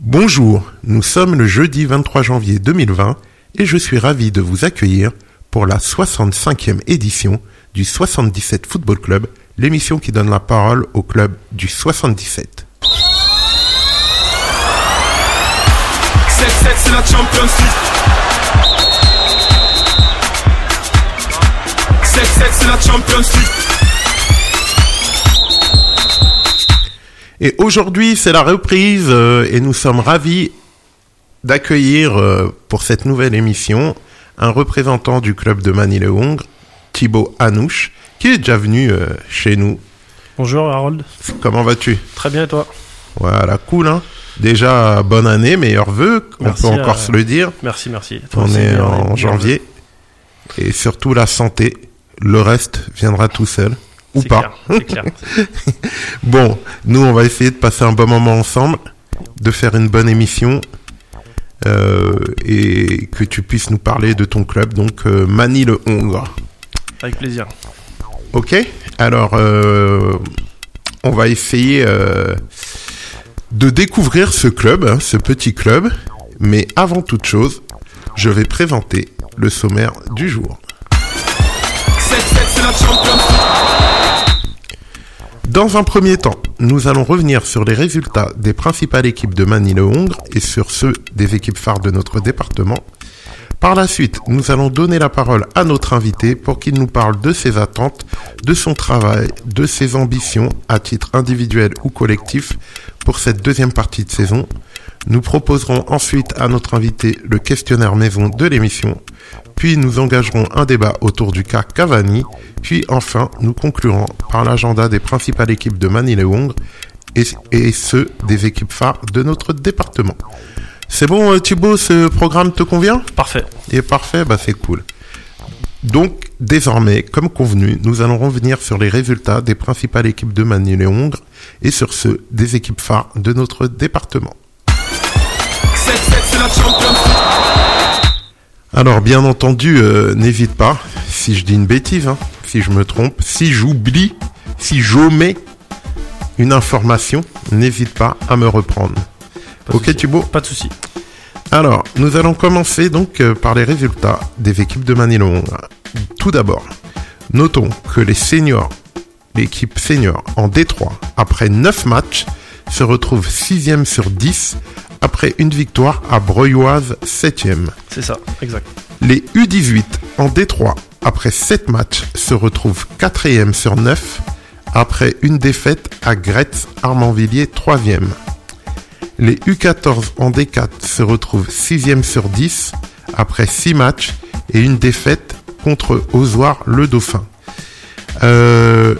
Bonjour, nous sommes le jeudi 23 janvier 2020 et je suis ravi de vous accueillir pour la 65e édition du 77 Football Club, l'émission qui donne la parole au club du 77. 7-7 c'est la Champions League 7-7 c'est la Champions League Et aujourd'hui, c'est la reprise euh, et nous sommes ravis d'accueillir euh, pour cette nouvelle émission un représentant du club de Manille-le-Hongre, Thibaut Anouche, qui est déjà venu euh, chez nous. Bonjour Harold, Comment vas-tu? Très bien et toi? Voilà, cool, hein? Déjà, bonne année, meilleurs vœux, on Merci, peut encore se le dire. Merci, merci. Toi On est en janvier. Et surtout la santé. Le reste viendra tout seul. Ou pas. clair, c'est clair. Bon, nous, on va essayer de passer un bon moment ensemble, de faire une bonne émission euh, et que tu puisses nous parler de ton club, donc euh, Mani le Hongre. Avec plaisir. Ok Alors, euh, on va essayer euh, de découvrir ce club, hein, ce petit club. Mais avant toute chose, je vais présenter le sommaire du jour. 7-7 c'est la Dans un premier temps, nous allons revenir sur les résultats des principales équipes de Manille-le-Hongre et sur ceux des équipes phares de notre département. Par la suite, nous allons donner la parole à notre invité pour qu'il nous parle de ses attentes, de son travail, de ses ambitions à titre individuel ou collectif pour cette deuxième partie de saison. Nous proposerons ensuite à notre invité le questionnaire maison de l'émission, puis nous engagerons un débat autour du cas Cavani, puis enfin nous conclurons par l'agenda des principales équipes de Manille-le-Hongre et, et ceux des équipes phares de notre département. C'est bon euh, Thibaut, ce programme te convient? Parfait. Il est parfait, bah c'est cool. Donc, désormais, comme convenu, nous allons revenir sur les résultats des principales équipes de Manille-le-Hongre et sur ceux des équipes phares de notre département. 7-7 c'est la Champions League Alors, bien entendu, euh, n'hésite pas, si je dis une bêtise, hein, si je me trompe, si j'oublie, si j'omets une information, n'hésite pas à me reprendre. Pas ok. Thibaut Pas de souci. Alors, nous allons commencer donc euh, par les résultats des équipes de Manille-le-Hongre. Tout d'abord, notons que les seniors, l'équipe senior en D3, après 9 matchs, se retrouve 6ème sur 10 après une victoire à Breuilloise 7ème. C'est ça, exact. Les U18 en D3, après 7 matchs, se retrouvent 4e sur 9 après une défaite à Gretz Armanvilliers 3e. Les U14 en D4 se retrouvent 6e sur 10 après 6 matchs et une défaite contre Ozoir le Dauphin. Euh,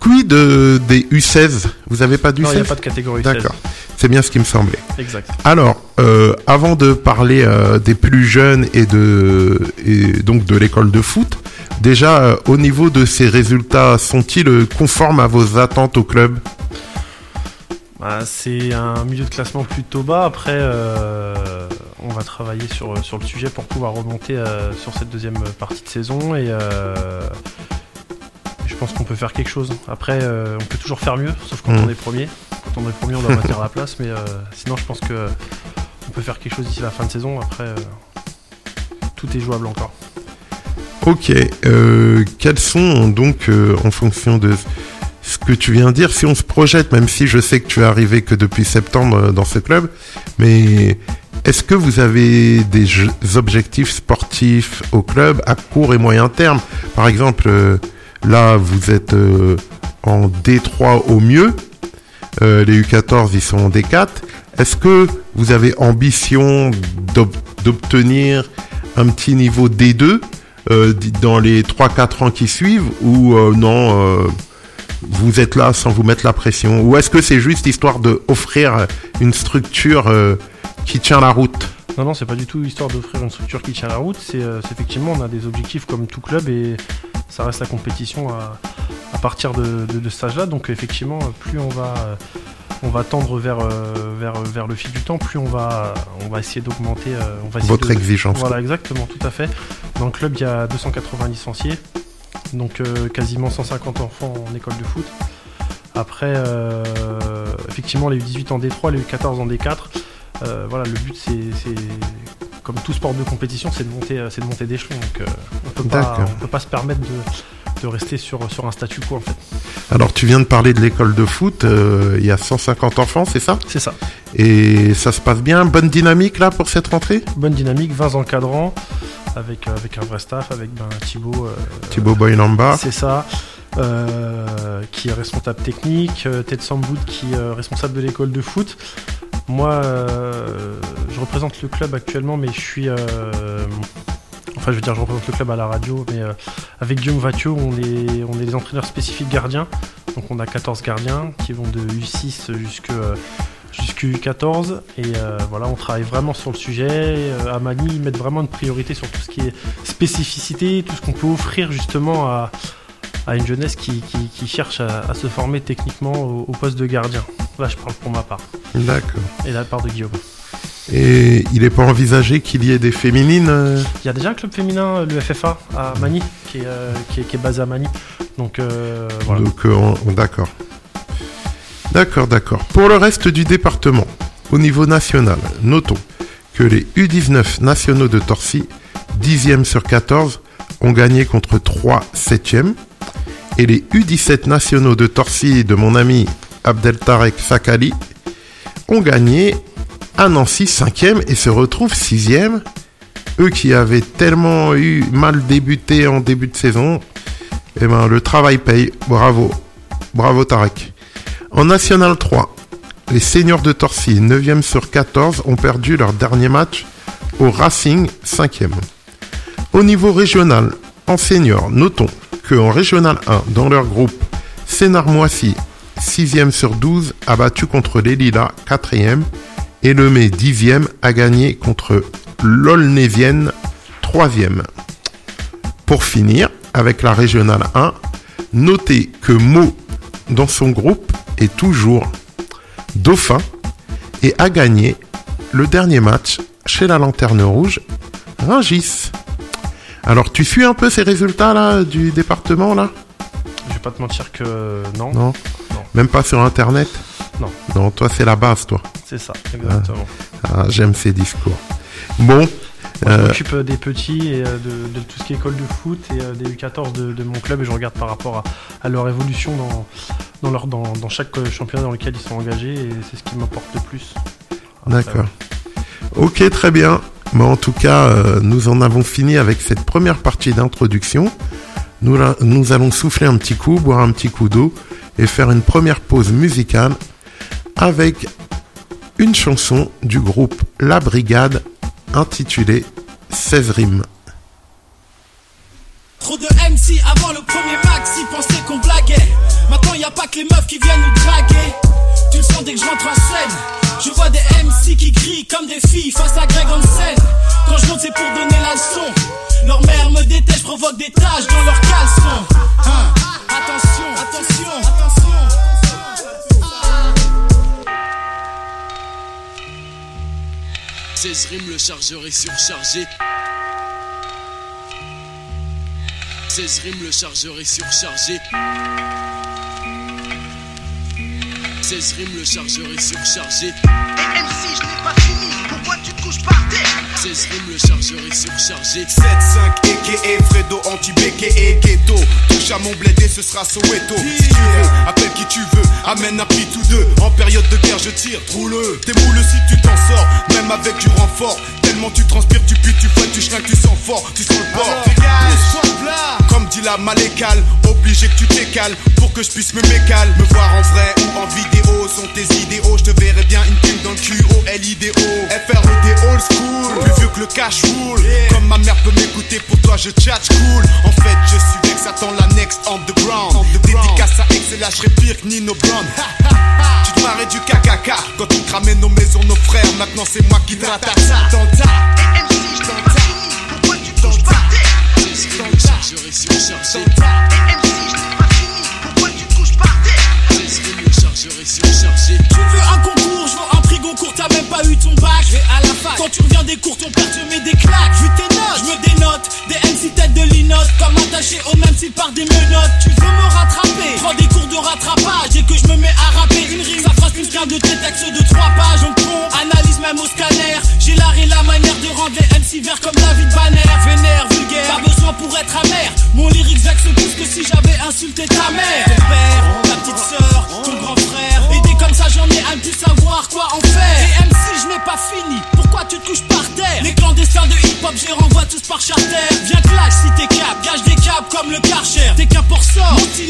quid de, des U16 Vous avez pas d'U16 Non, il n'y a pas de catégorie 16. D'accord, c'est bien ce qui me semblait. Exact. Alors, euh, avant de parler euh, des plus jeunes et de et donc de l'école de foot, déjà euh, au niveau de ces résultats, sont-ils conformes à vos attentes au club? Bah, c'est un milieu de classement plutôt bas. Après, on va travailler sur, sur le sujet pour pouvoir remonter sur cette deuxième partie de saison. Et je pense qu'on peut faire quelque chose. Après, euh, on peut toujours faire mieux, sauf quand Mm. on est premier. Quand on est premier, on doit maintenir la place. Mais euh, sinon, je pense que on peut faire quelque chose d'ici la fin de saison. Après, euh, tout est jouable encore. Ok. Quels sont donc, en fonction de ce que tu viens de dire, si on se projette, même si je sais que tu es arrivé que depuis septembre dans ce club, mais est-ce que vous avez des objectifs sportifs au club à court et moyen terme? Par exemple, là, vous êtes euh, en D3 au mieux, euh, les U14 ils sont en D4. Est-ce que vous avez ambition d'ob- d'obtenir un petit niveau D2 euh, dans les 3-4 ans qui suivent ou non vous êtes là sans vous mettre la pression? Ou est-ce que c'est juste histoire de offrir une structure qui tient la route? Non, non, c'est pas du tout histoire d'offrir une structure qui tient la route. C'est effectivement, on a des objectifs comme tout club et ça reste la compétition à, à partir de, de, de ce stage-là. Donc, effectivement, plus on va, euh, on va tendre vers, euh, vers, vers le fil du temps, plus on va, on va essayer d'augmenter. euh, on va essayer votre de- exigence Voilà, exactement, tout à fait. Dans le club, il y a 280 licenciés, donc euh, quasiment 150 enfants en école de foot. Après, euh, effectivement, les U18 en D3, les U14 en D4. Euh, voilà, le but c'est, comme tout sport de compétition, c'est de monter, euh, c'est de monter d'échelon. Donc euh, on peut pas, D'accord. on peut pas se permettre de, de rester sur, sur un statu quo en fait. Alors, tu viens de parler de l'école de foot. euh, Il y a 150 enfants, c'est ça? C'est ça. Et ça se passe bien? Bonne dynamique là pour cette rentrée? Bonne dynamique, 20 encadrants, avec, avec un vrai staff, avec ben, Thibaut. euh, Thibaut Boynamba. C'est ça. Euh, qui est responsable technique, euh, Ted Samboud qui est euh, responsable de l'école de foot. Moi, euh, je représente le club actuellement, mais je suis. euh, enfin, je veux dire, je représente le club à la radio, mais avec Guillaume Vatio, on est, on est les entraîneurs spécifiques gardiens. Donc, on a 14 gardiens qui vont de U6 jusque. Jusqu'à U14 et euh, voilà on travaille vraiment sur le sujet Euh, à Mani ils mettent vraiment une priorité sur tout ce qui est spécificité tout ce qu'on peut offrir justement à, à une jeunesse qui, qui- qui cherche à, à se former techniquement au, au poste de gardien. Là, je parle pour ma part. D'accord. Et la part de Guillaume. Et il n'est pas envisagé qu'il y ait des féminines euh, Il y a déjà un club féminin, le FFA, à Mani, qui est, euh, qui est, qui est basé à Mani. Donc, euh, voilà. Donc, euh, on- on- d'accord. D'accord, d'accord. Pour le reste du département, au niveau national, notons que les U19 nationaux de Torcy, 10e sur 14, ont gagné contre 3 7e. Et les U17 nationaux de Torcy de mon ami Abdeltarek Sakali ont gagné à Nancy 5e et se retrouvent 6e. Eux qui avaient tellement eu mal débuté en début de saison, eh ben, le travail paye. Bravo. Bravo Tarek. En National 3, les seniors de Torcy, 9e sur 14, ont perdu leur dernier match au Racing, 5e. Au niveau régional, en senior, notons qu'en Régional 1, dans leur groupe, Sénard-Moissy, 6e sur 12, a battu contre les Lilas, 4e, et le Mai, 10e, a gagné contre l'Aulnévienne, 3e. Pour finir, avec la Régionale 1, notez que Meaux, dans son groupe, est toujours dauphin et a gagné le dernier match chez la Lanterne Rouge, Rungis. Alors, tu suis un peu ces résultats-là du département, là? Je vais pas te mentir que non, Non Non. Même pas sur Internet? Non. Non, toi, c'est la base, toi. c'est ça, exactement. Ah, J'aime ces discours. Bon, Moi, je Euh, m'occupe des petits et euh, de, de tout ce qui est école de foot et euh, des U14 de, de mon club et je regarde par rapport à, à leur évolution dans, dans, leur, dans, dans chaque euh, championnat dans lequel ils sont engagés et c'est ce qui m'importe le plus. D'accord. Ok, très bien. Mais en tout cas, euh, nous en avons fini avec cette première partie d'introduction. Nous, allons souffler un petit coup, boire un petit coup d'eau et faire une première pause musicale avec une chanson du groupe La Brigade intitulée 16 rimes. Trop de MC avant le premier max, ils pensaient qu'on blaguait. Maintenant a pas que les meufs qui viennent nous draguer. Tu le sens dès que je rentre en scène. Je vois des MC qui crient comme des filles face à Greg Hansen. Quand je monte c'est pour donner la leçon. Leur mère me déteste, je provoque des taches dans leur caleçon. Hein Attention, attention, attention. 16 rimes, le chargeur est surchargé. 16 rimes, le chargeur est surchargé. 16 rimes, le chargeur est surchargé. Et MC, je n'ai pas fini, pourquoi tu te couches par terre? 16 rimes, le chargeur est surchargé. 7-5 aka Fredo anti-béqué et ghetto. Touche à mon bled et ce sera Soweto. Si tu veux, appelle qui tu veux. Amène un prix tous deux. En période de guerre je tire, roule T'es moule si tu t'en sors. Même avec du renfort. Tellement tu transpires, tu pues, tu fouettes, tu schlingues, tu sens fort. Tu sens le bord. Comme dit la malécale Obligé que tu t'écales que je puisse me mécale Me voir en vrai ou en vidéo. Sont tes idéaux Je te verrai bien une pile dans le cul FRED old school Plus vieux que le cash roule Comme ma mère peut m'écouter Pour toi je tchatch cool. En fait je suis Vex Attends la next underground Dédicace à Excel je serai pire que Nino Brown. Tu te marrais du KKK Quand tu cramais nos maisons, nos frères Maintenant c'est moi qui te rattache Dans ta Et MC, je n'ai Tu veux un concours, je veux un prix Goncourt, t'as même pas eu ton bac. Je vais à la fac. Quand tu reviens des cours, ton père te met des claques. Vu tes notes, je me dénote. Des MC tête de linotte, comme attaché au même style par des menottes. Tu veux me rattraper, prends des cours de rattrapage et que je me mets à rapper une rime. Ça fera plus qu'un de tes textes de trois pages. On pompe, analyse même au scanner. J'ai l'art et la manière de rendre les MC verts comme la vie de Banner. Vénère, vulgaire, pas besoin pour être amer. Mon lyrique vexe plus que si j'avais insulté ta mère.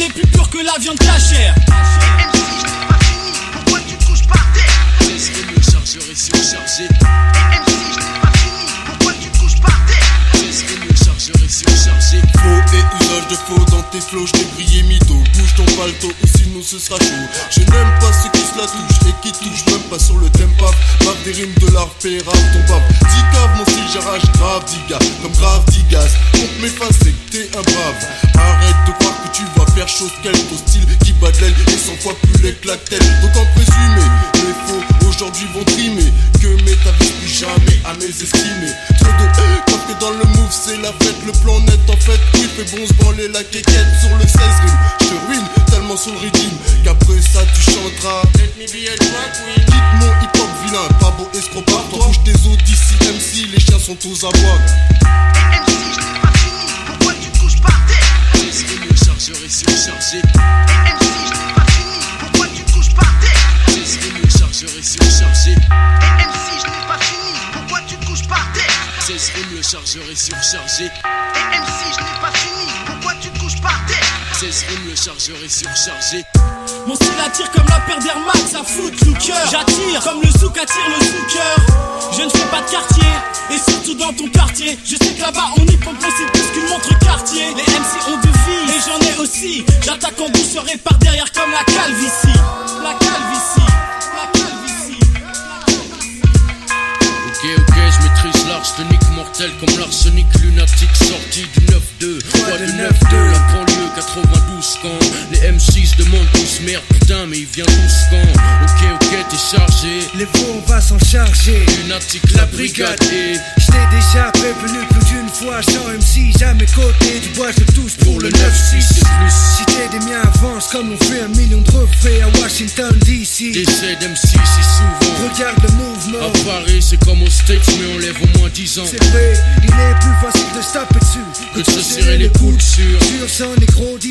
Est plus pur que la viande cachère. Je n'ai pas fini. Pourquoi tu te couches par terre? 16 rimes, le chargeur est surchargé. MC, je n'ai pas fini. Pourquoi tu te couches par terre? 16 rimes, le chargeur est surchargé. Faux et usage de faux dans tes flots, j't'ai brillé mytho. Bouge ton palto ou sinon ce sera chaud. Je n'aime pas ceux qui se la touchent et qui touchent même pas sur le tempo. Bave des rimes de l'art, rap ton bave. Dis cave, mon style, j'arrache grave, diga. Comme grave, digas. Contre mes faces, c'est que t'es un brave. Arrête de faire chose qu'elle. Ton style qui bat de l'aile et 100 fois plus laid que la tête. Donc en présumé, les faux aujourd'hui vont trimer. Que mes t'avais plus jamais à mes estimés. Trop de quand que dans le move, c'est la fête. Le plan net en fait, oui, fait bon se branler la quéquette sur le 16 rimes. Je te ruine tellement sur le rythme qu'après ça tu chanteras. Let me be a drag queen. Quitte mon hip hop vilain, pas beau escroc, par toi. Bouge tes os d'ici, MC, les chiens sont aux abois. MC, je n'ai pas fini. Pourquoi tu te couches par terre? 16 rimes, le chargeur est surchargé. MC, je n'ai pas fini. Pourquoi tu couches par terre? 16 rimes, le chargeur est surchargé. MC, je n'ai pas fini. Pourquoi tu couches par terre 16 rimes, le chargeur est surchargé. MC, je n'ai pas fini. Pourquoi tu te couches par terre? 16 rimes, le chargeur est surchargé. Mon style attire comme la paire d'Air Max à foot looker. J'attire comme le souk attire le zooker Je ne fais pas de quartier Et surtout dans ton quartier. Je sais que là-bas on y pompe aussi plus qu'une montre quartier. Les MC ont de vie Et j'en ai aussi. J'attaque en douceur et par derrière comme la calvitie. La calvitie. La calvitie Les faux, on va s'en charger. Lunatique, la brigade et Je t'ai déjà prévenu plus d'une fois, sans MC, jamais côté du bois, je touche pour, pour le le 9-6 c'est 9-6. plus. Si t'es des miens avance comme on fait un million de refraits à Washington DC. Décès d'M6 si souvent. Regarde le mouvement. À Paris, c'est comme aux States, mais on lève au moins 10 ans. C'est vrai, il est plus facile de se taper dessus Que de se serrer les coudes sur.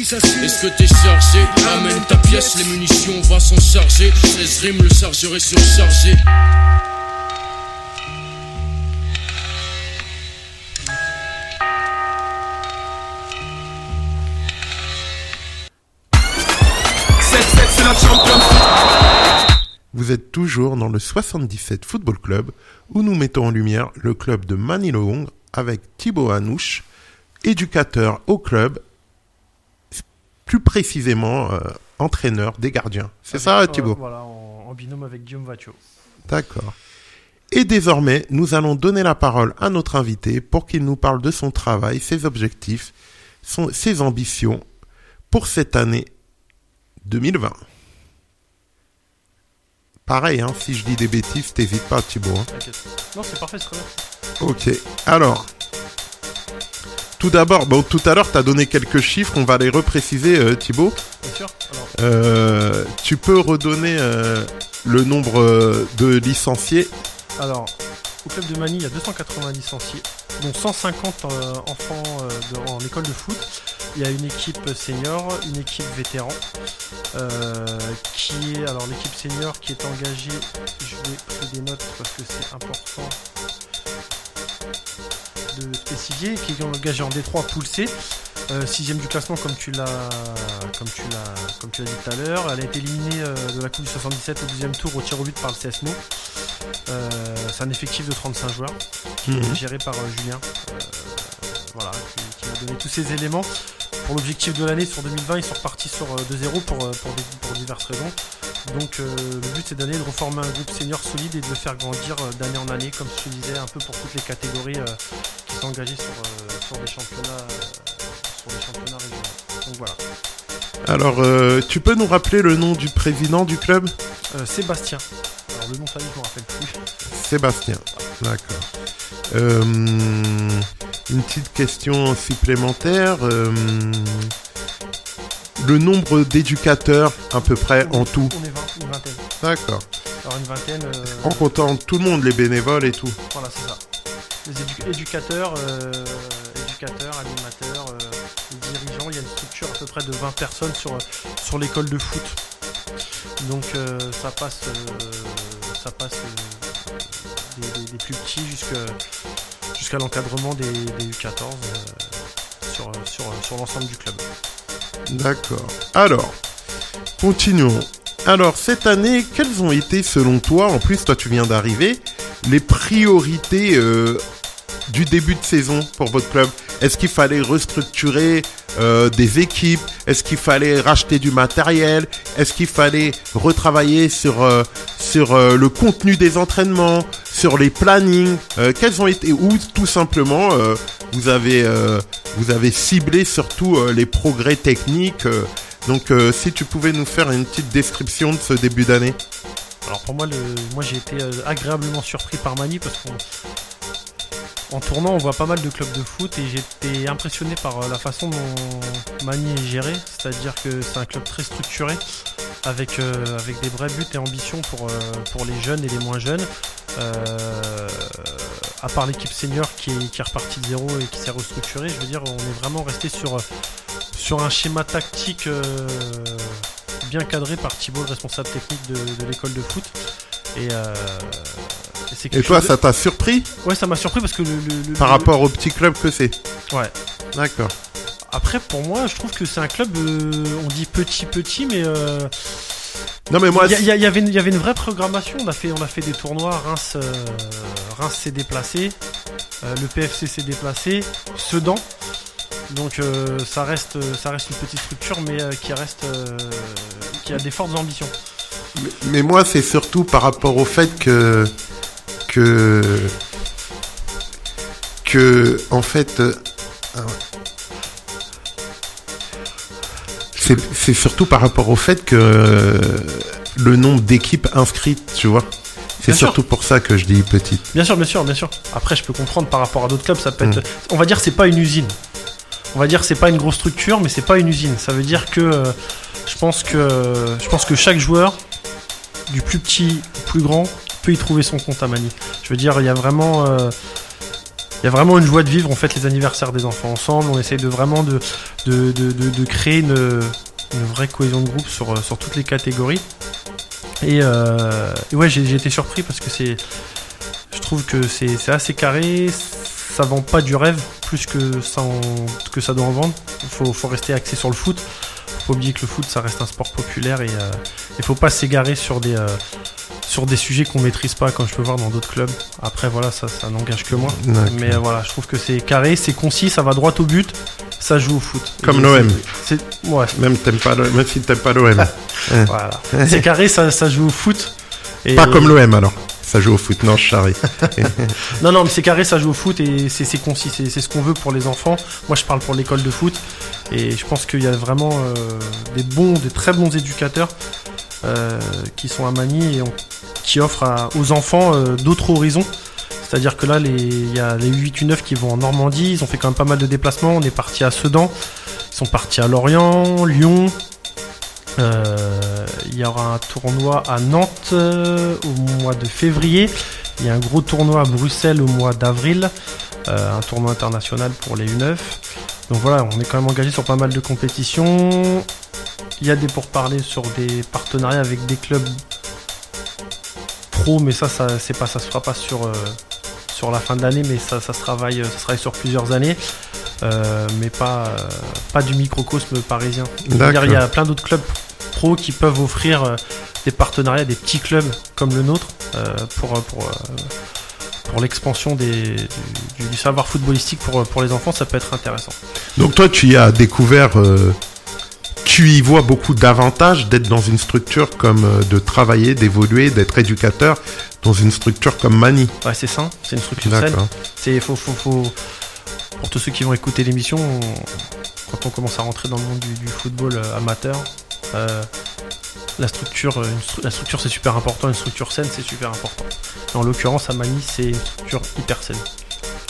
Ça suit. Est-ce que t'es chargé? Amène ta pièce, les munitions, on va s'en charger. 16 rimes, le chargeur est surchargé. Vous êtes toujours dans le 77 Football Club où nous mettons en lumière le club de Manilong avec Thibaut Hanouche, éducateur au club, plus précisément euh, entraîneur des gardiens. C'est ça Euh, Thibaut? Voilà, en, en binôme avec Guillaume Vatio. D'accord. Et désormais, nous allons donner la parole à notre invité pour qu'il nous parle de son travail, ses objectifs, son- ses ambitions pour cette année 2020. Pareil, hein, si je dis des bêtises, t'hésites pas, Thibaut. hein. Non, c'est parfait, c'est très bien. Ok, alors. Tout d'abord, bon, tout à l'heure, tu as donné quelques chiffres, on va les repréciser, euh, Thibaut. Bien sûr. Alors, Euh, tu peux redonner euh, le nombre euh, de licenciés alors, au club de Manille, il y a 280 licenciés, dont 150 euh, enfants euh, en école de foot. Il y a une équipe senior, une équipe vétéran, euh, qui est alors l'équipe senior qui est engagée. Je vais prendre des notes parce que c'est important de spécifier, qui est engagée en D3 poule C. Euh, sixième du classement comme tu l'as comme tu l'as comme tu l'as dit tout à l'heure. Elle a été éliminée de la Coupe du 77 au deuxième tour au tir au but par le CSMO. Euh, c'est un effectif de 35 joueurs qui est géré par euh, Julien. euh, voilà, qui, qui m'a donné tous ces éléments. Pour l'objectif de l'année sur 2020, ils sont repartis sur euh, 2-0 pour, pour, diverses raisons. Donc euh, le but c'est d'année de reformer un groupe senior solide et de le faire grandir d'année en année, comme je te disais, un peu pour toutes les catégories euh, qui sont engagées sur, euh, sur des championnats, sur des championnats régionaux. Donc voilà. Alors, tu peux nous rappeler le nom du président du club? Sébastien. Alors le nom famille je me rappelle plus. Sébastien. D'accord. Euh, une petite question supplémentaire. euh, le nombre d'éducateurs à peu près en tout On est 20, une vingtaine. D'accord. Alors une vingtaine. euh, En comptant tout le monde, les bénévoles et tout. Voilà, c'est ça. Les édu- éducateurs, éducateurs, animateurs, euh, dirigeants, il y a une structure à peu près de 20 personnes sur, sur l'école de foot. Donc euh, ça passe, euh, ça passe euh, des, plus petits jusqu'à l'encadrement des, des U14 euh, sur, sur, sur l'ensemble du club. D'accord. Alors, continuons. Alors, cette année, quelles ont été, selon toi, en plus, toi, tu viens d'arriver, les priorités euh, du début de saison pour votre club? Est-ce qu'il fallait restructurer euh, des équipes? Est-ce qu'il fallait racheter du matériel? Est-ce qu'il fallait retravailler sur, euh, sur euh, le contenu des entraînements Sur les plannings? Quels ont été Ou tout simplement, vous, avez, vous avez ciblé surtout les progrès techniques donc, si tu pouvais nous faire une petite description de ce début d'année. Alors pour moi, moi j'ai été agréablement surpris par Mani parce qu'en en tournant, on voit pas mal de clubs de foot et j'étais impressionné par euh, la façon dont Mani est géré. C'est-à-dire que c'est un club très structuré avec, euh, avec des vrais buts et ambitions pour, euh, pour les jeunes et les moins jeunes. À part l'équipe senior qui est, qui repartie de zéro et qui s'est restructurée, je veux dire, on est vraiment resté sur, sur un schéma tactique bien cadré par Thibault, le responsable technique de, l'école de foot. Et, et toi, de- ça t'a surpris Ouais, ça m'a surpris parce que le, par le- rapport au petit club que c'est Ouais. D'accord. Après, pour moi, je trouve que c'est un club. euh, on dit petit, petit, mais euh, Non, mais moi, il y, avait une- il y avait une vraie programmation. On a fait, on a fait des tournois. Reims, euh, Reims s'est déplacé. euh, le PFC s'est déplacé. Sedan. Donc euh, ça reste, ça reste une petite structure, mais qui reste, qui a des fortes ambitions. mais moi, c'est surtout par rapport au fait que. Que. que. En fait. euh, ah c'est c'est surtout par rapport au fait que euh, le nombre d'équipes inscrites, tu vois. C'est sûr. surtout pour ça que je dis petite. Bien sûr, bien sûr, bien sûr. Après, je peux comprendre par rapport à d'autres clubs, ça peut être. Mm. On va dire c'est pas une usine. On va dire c'est pas une grosse structure, mais c'est pas une usine. Ça veut dire que euh, je pense que je pense que chaque joueur, du plus petit au plus grand, peut y trouver son compte à Mani. Je veux dire, il y a vraiment. euh, il y a vraiment une joie de vivre, on fête les anniversaires des enfants ensemble, on essaye de vraiment de, de, de, créer une, une vraie cohésion de groupe sur, euh, sur toutes les catégories. Et, euh, ouais, j'ai été surpris parce que c'est, je trouve que c'est assez carré, ça vend pas du rêve plus que ça, en- que ça doit en vendre. Faut, faut rester axé sur le foot. Faut pas oublier que le foot ça reste un sport populaire et euh, il faut pas s'égarer sur des, euh, sur des sujets qu'on maîtrise pas comme je peux voir dans d'autres clubs. Après voilà, ça, ça n'engage que moi. Mais euh, voilà, je trouve que c'est carré, c'est concis, ça va droit au but, ça joue au foot. Comme l'OM. ouais, Même, pas même si t'aimes pas l'OM. voilà. C'est carré, ça, ça joue au foot. Et- Pas comme l'OM alors. Ça joue au foot, non, je charrie. Non, non, mais c'est carré, ça joue au foot et c'est concis, c'est c'est ce qu'on veut pour les enfants. Moi, je parle pour l'école de foot et je pense qu'il y a vraiment euh, des bons, des très bons éducateurs euh, qui sont à Mani et qui offrent aux enfants euh, d'autres horizons. C'est-à-dire que là, il y a les 8 u 9 qui vont en Normandie, ils ont fait quand même pas mal de déplacements. On est parti à Sedan, ils sont partis à Lorient, Lyon. Euh, Il y aura un tournoi à Nantes au mois de février. Il y a un gros tournoi à Bruxelles au mois d'avril, un tournoi international pour les U9. Donc voilà, on est quand même engagé sur pas mal de compétitions. Il y a des pourparlers sur des partenariats avec des clubs pro, mais ça, ça c'est pas, ça se fera pas sur euh, sur la fin de l'année, mais ça, ça se travaille, ça se travaille sur plusieurs années. Euh, mais pas, euh, pas du microcosme parisien. Il y a plein d'autres clubs pro qui peuvent offrir euh, des partenariats, des petits clubs comme le nôtre euh, pour, euh, pour, euh, pour l'expansion des- du, du savoir footballistique pour, pour les enfants, ça peut être intéressant. Donc toi, tu y as découvert, euh, tu y vois beaucoup d'avantages d'être dans une structure comme euh, de travailler, d'évoluer, d'être éducateur dans une structure comme Mani. Ouais, c'est sain, c'est une structure saine. C'est faut, faut, faut- pour tous ceux qui vont écouter l'émission, on- quand on commence à rentrer dans le monde du, du football euh, amateur, euh, la structure, une stru- la structure c'est super important, une structure saine c'est super important. En l'occurrence, à Mani, c'est une structure hyper saine.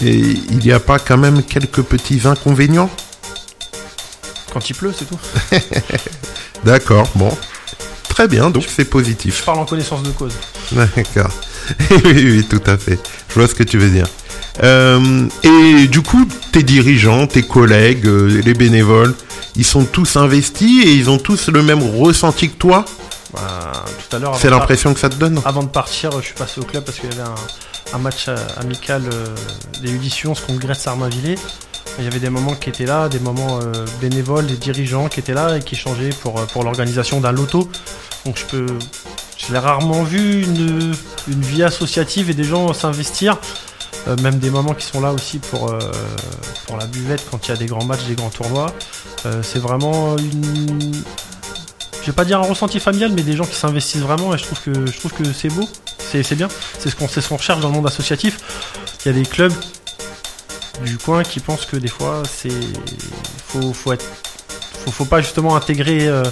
Et il n'y a pas quand même quelques petits inconvénients? Quand il pleut, c'est tout. D'accord, bon. Très bien, donc c'est positif. Je parle en connaissance de cause. D'accord. oui, oui, tout à fait. Je vois ce que tu veux dire. Euh, et du coup, tes dirigeants, tes collègues, euh, les bénévoles, ils sont tous investis et ils ont tous le même ressenti que toi? Bah, tout à l'heure, C'est l'impression que ça te donne? Avant de partir, je suis passé au club parce qu'il y avait un, un match euh, amical des U18 contre Grèce Armavilliers. Il y avait des moments qui étaient là, des moments euh, bénévoles, des dirigeants qui étaient là et qui échangeaient pour, euh, pour l'organisation d'un loto. Donc je peux. Je l'ai rarement vu une, une vie associative et des gens s'investir. Euh, même des moments qui sont là aussi pour, pour la buvette quand il y a des grands matchs, des grands tournois. C'est vraiment une. Je vais pas dire un ressenti familial, mais des gens qui s'investissent vraiment et je trouve que je trouve que c'est beau, c'est bien. C'est ce qu'on c'est ce qu'on recherche dans le monde associatif. Il y a des clubs du coin qui pensent que des fois c'est faut faut pas justement intégrer euh,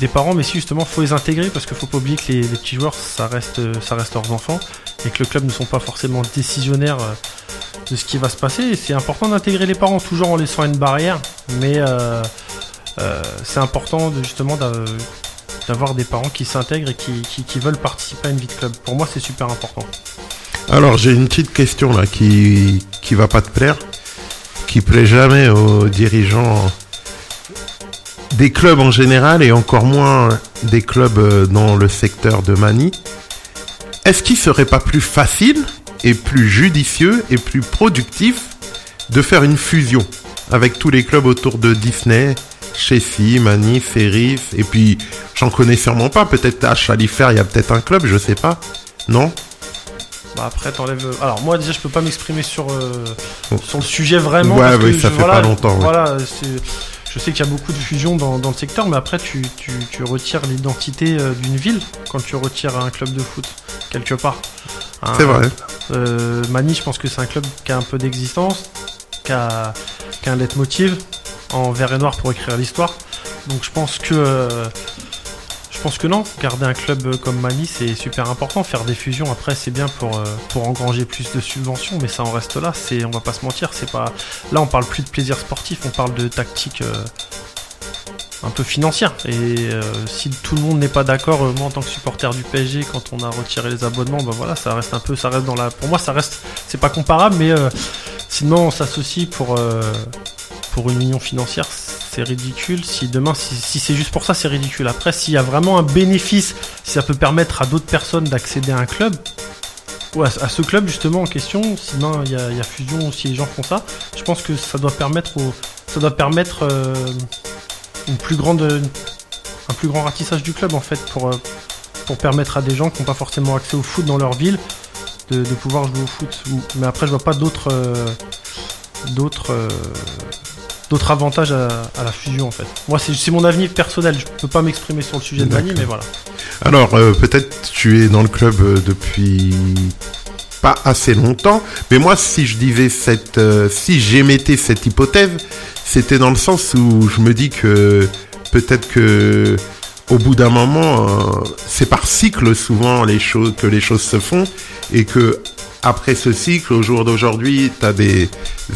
des parents, mais si justement faut les intégrer parce qu'il faut pas oublier que les, petits joueurs ça reste leurs enfants et que le club ne sont pas forcément décisionnaires euh, de ce qui va se passer. C'est important d'intégrer les parents toujours en laissant une barrière, mais euh, c'est important justement d'a- d'avoir des parents qui s'intègrent et qui veulent participer à une vie de club. Pour moi, c'est super important. Alors, j'ai une petite question là qui, qui va pas te plaire, qui plaît jamais aux dirigeants des clubs en général et encore moins des clubs euh, dans le secteur de Mani. Est-ce qu'il serait pas plus facile et plus judicieux et plus productif de faire une fusion avec tous les clubs autour de Disney, Chessy, Mani, Ferris, et puis j'en connais sûrement pas, peut-être à Chalifer, il y a peut-être un club, je sais pas. Non? Bah après, t'enlèves. Alors moi déjà, je peux pas m'exprimer sur euh, Oh. sur le sujet vraiment. Ouais, parce oui, que ça je- fait voilà, pas longtemps, ouais. Voilà, je sais qu'il y a beaucoup de fusions dans, dans le secteur, mais après tu, tu, tu retires l'identité euh, d'une ville quand tu retires un club de foot quelque part. Un- C'est vrai. Euh, Mani, je pense que c'est un club qui a un peu d'existence, qui a, qui a un leitmotiv en vert et noir pour écrire l'histoire. Donc je pense que euh, je pense que non. Garder un club comme Mani, c'est super important. Faire des fusions après, c'est bien pour euh, pour engranger plus de subventions, mais ça en reste là. C'est on va pas se mentir, c'est pas. Là, on parle plus de plaisir sportif, on parle de tactique. euh, un peu financière et euh, si tout le monde n'est pas d'accord moi en tant que supporter du PSG quand on a retiré les abonnements bah voilà ça reste un peu ça reste dans la pour moi ça reste c'est pas comparable mais sinon on s'associe pour pour une union financière c'est ridicule si demain si, c'est juste pour ça c'est ridicule. Après s'il y a vraiment un bénéfice si ça peut permettre à d'autres personnes d'accéder à un club ou à, ce club justement en question si demain il y a, fusion si les gens font ça je pense que ça doit permettre au, ça doit permettre euh, une plus grande un plus grand ratissage du club en fait pour euh, pour permettre à des gens qui n'ont pas forcément accès au foot dans leur ville de, pouvoir jouer au foot. Mais après je vois pas d'autres euh, d'autres d'autres avantages à, à la fusion en fait. Moi c'est mon avenir personnel. Je peux pas m'exprimer sur le sujet de D'accord. mais voilà. Alors, euh, peut-être tu es dans le club euh, depuis pas assez longtemps, mais moi, si je disais cette, euh, si j'émettais cette hypothèse, c'était dans le sens où je me dis que peut-être que au bout d'un moment, euh, c'est par cycle souvent les choses que les choses se font, et que après ce cycle, au jour d'aujourd'hui, tu as des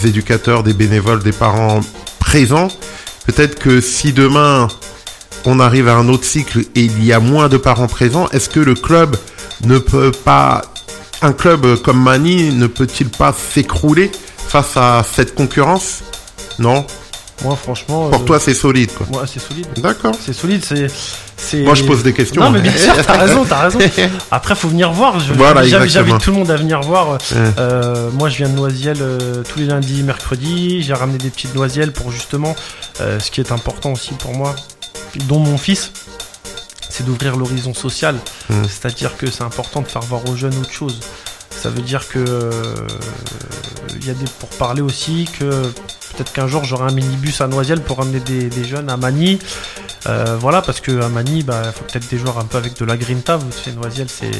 éducateurs, des bénévoles, des parents présents. Peut-être que si demain on arrive à un autre cycle et il y a moins de parents présents, est-ce que le club ne peut pas, un club comme Mani ne peut-il pas s'écrouler face à cette concurrence? Non moi franchement Pour euh, toi, c'est solide, quoi. moi c'est solide D'accord. c'est solide c'est Moi, je pose des questions. non mais bien sûr t'as raison t'as raison après faut venir voir Je- Voilà, j'invite tout le monde à venir voir. Euh, moi, je viens de Noisiel euh, tous les lundis, mercredis. J'ai ramené des petites noisielles pour justement, ce qui est important aussi pour moi, dont mon fils, c'est d'ouvrir l'horizon social. C'est-à-dire que c'est important de faire voir aux jeunes autre chose. Ça veut dire que euh, il y a des pour parler aussi que peut-être qu'un jour j'aurai un minibus à Noisiel pour ramener des, des jeunes à Mani. Euh, voilà, parce que à Mani, bah, il faut peut-être des joueurs un peu avec de la grinta. Vous savez, Noisiel, c'est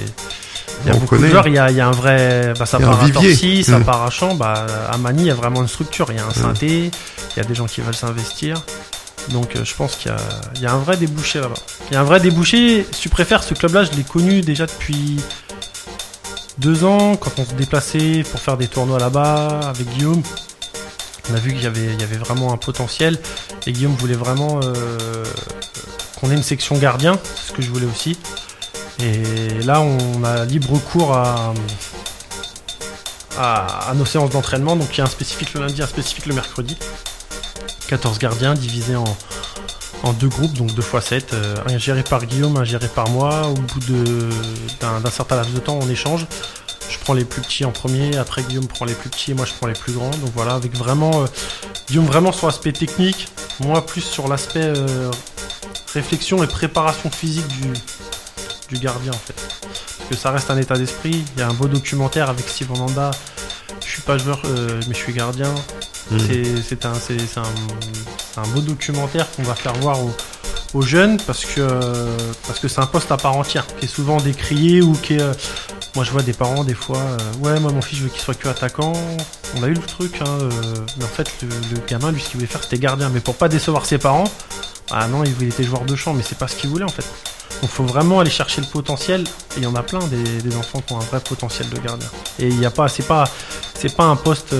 il y a On beaucoup connaît. de joueurs, il y a, il y a un vrai. Bah, ça un part à. Torcy, ça part à Champ. Bah, à Mani, il y a vraiment une structure. Il y a un synthé, il y a des gens qui veulent s'investir. Donc euh, je pense qu'il y y a un vrai débouché là-bas. Il y a un vrai débouché. Si tu préfères, ce club-là, je l'ai connu déjà depuis deux ans, quand on se déplaçait pour faire des tournois là-bas avec Guillaume. On a vu qu'il y avait, vraiment un potentiel et Guillaume voulait vraiment euh, qu'on ait une section gardien, c'est ce que je voulais aussi. Et là, on a libre cours à, nos séances d'entraînement. Donc il y a un spécifique le lundi, un spécifique le mercredi. 14 gardiens divisés en, deux groupes, donc 2 x 7. un géré par Guillaume, un géré par moi. Au bout d'un certain laps de temps, on échange. Je prends les plus petits en premier, après Guillaume prend les plus petits et moi je prends les plus grands. Donc voilà, avec vraiment euh, Guillaume vraiment sur l'aspect technique, moi plus sur l'aspect euh, réflexion et préparation physique du, du gardien en fait. Parce que ça reste un état d'esprit. Il y a un beau documentaire avec Steve Onanda. Je suis pas joueur, euh, mais je suis gardien. Mm. C'est- un, un beau documentaire qu'on va faire voir aux, aux jeunes parce que parce que c'est un poste à part entière qui est souvent décrié ou qui est. euh, moi, je vois des parents des fois. euh, ouais, moi mon fils je veux qu'il soit que attaquant. On a eu le truc, hein, euh, mais en fait le, gamin lui ce qu'il voulait faire c'était gardien, mais pour pas décevoir ses parents. Ah non, il était joueur de champ, mais c'est pas ce qu'il voulait en fait. Donc faut vraiment aller chercher le potentiel. Et il y en a plein des, enfants qui ont un vrai potentiel de gardien. Et il y a pas, c'est pas, c'est pas un poste.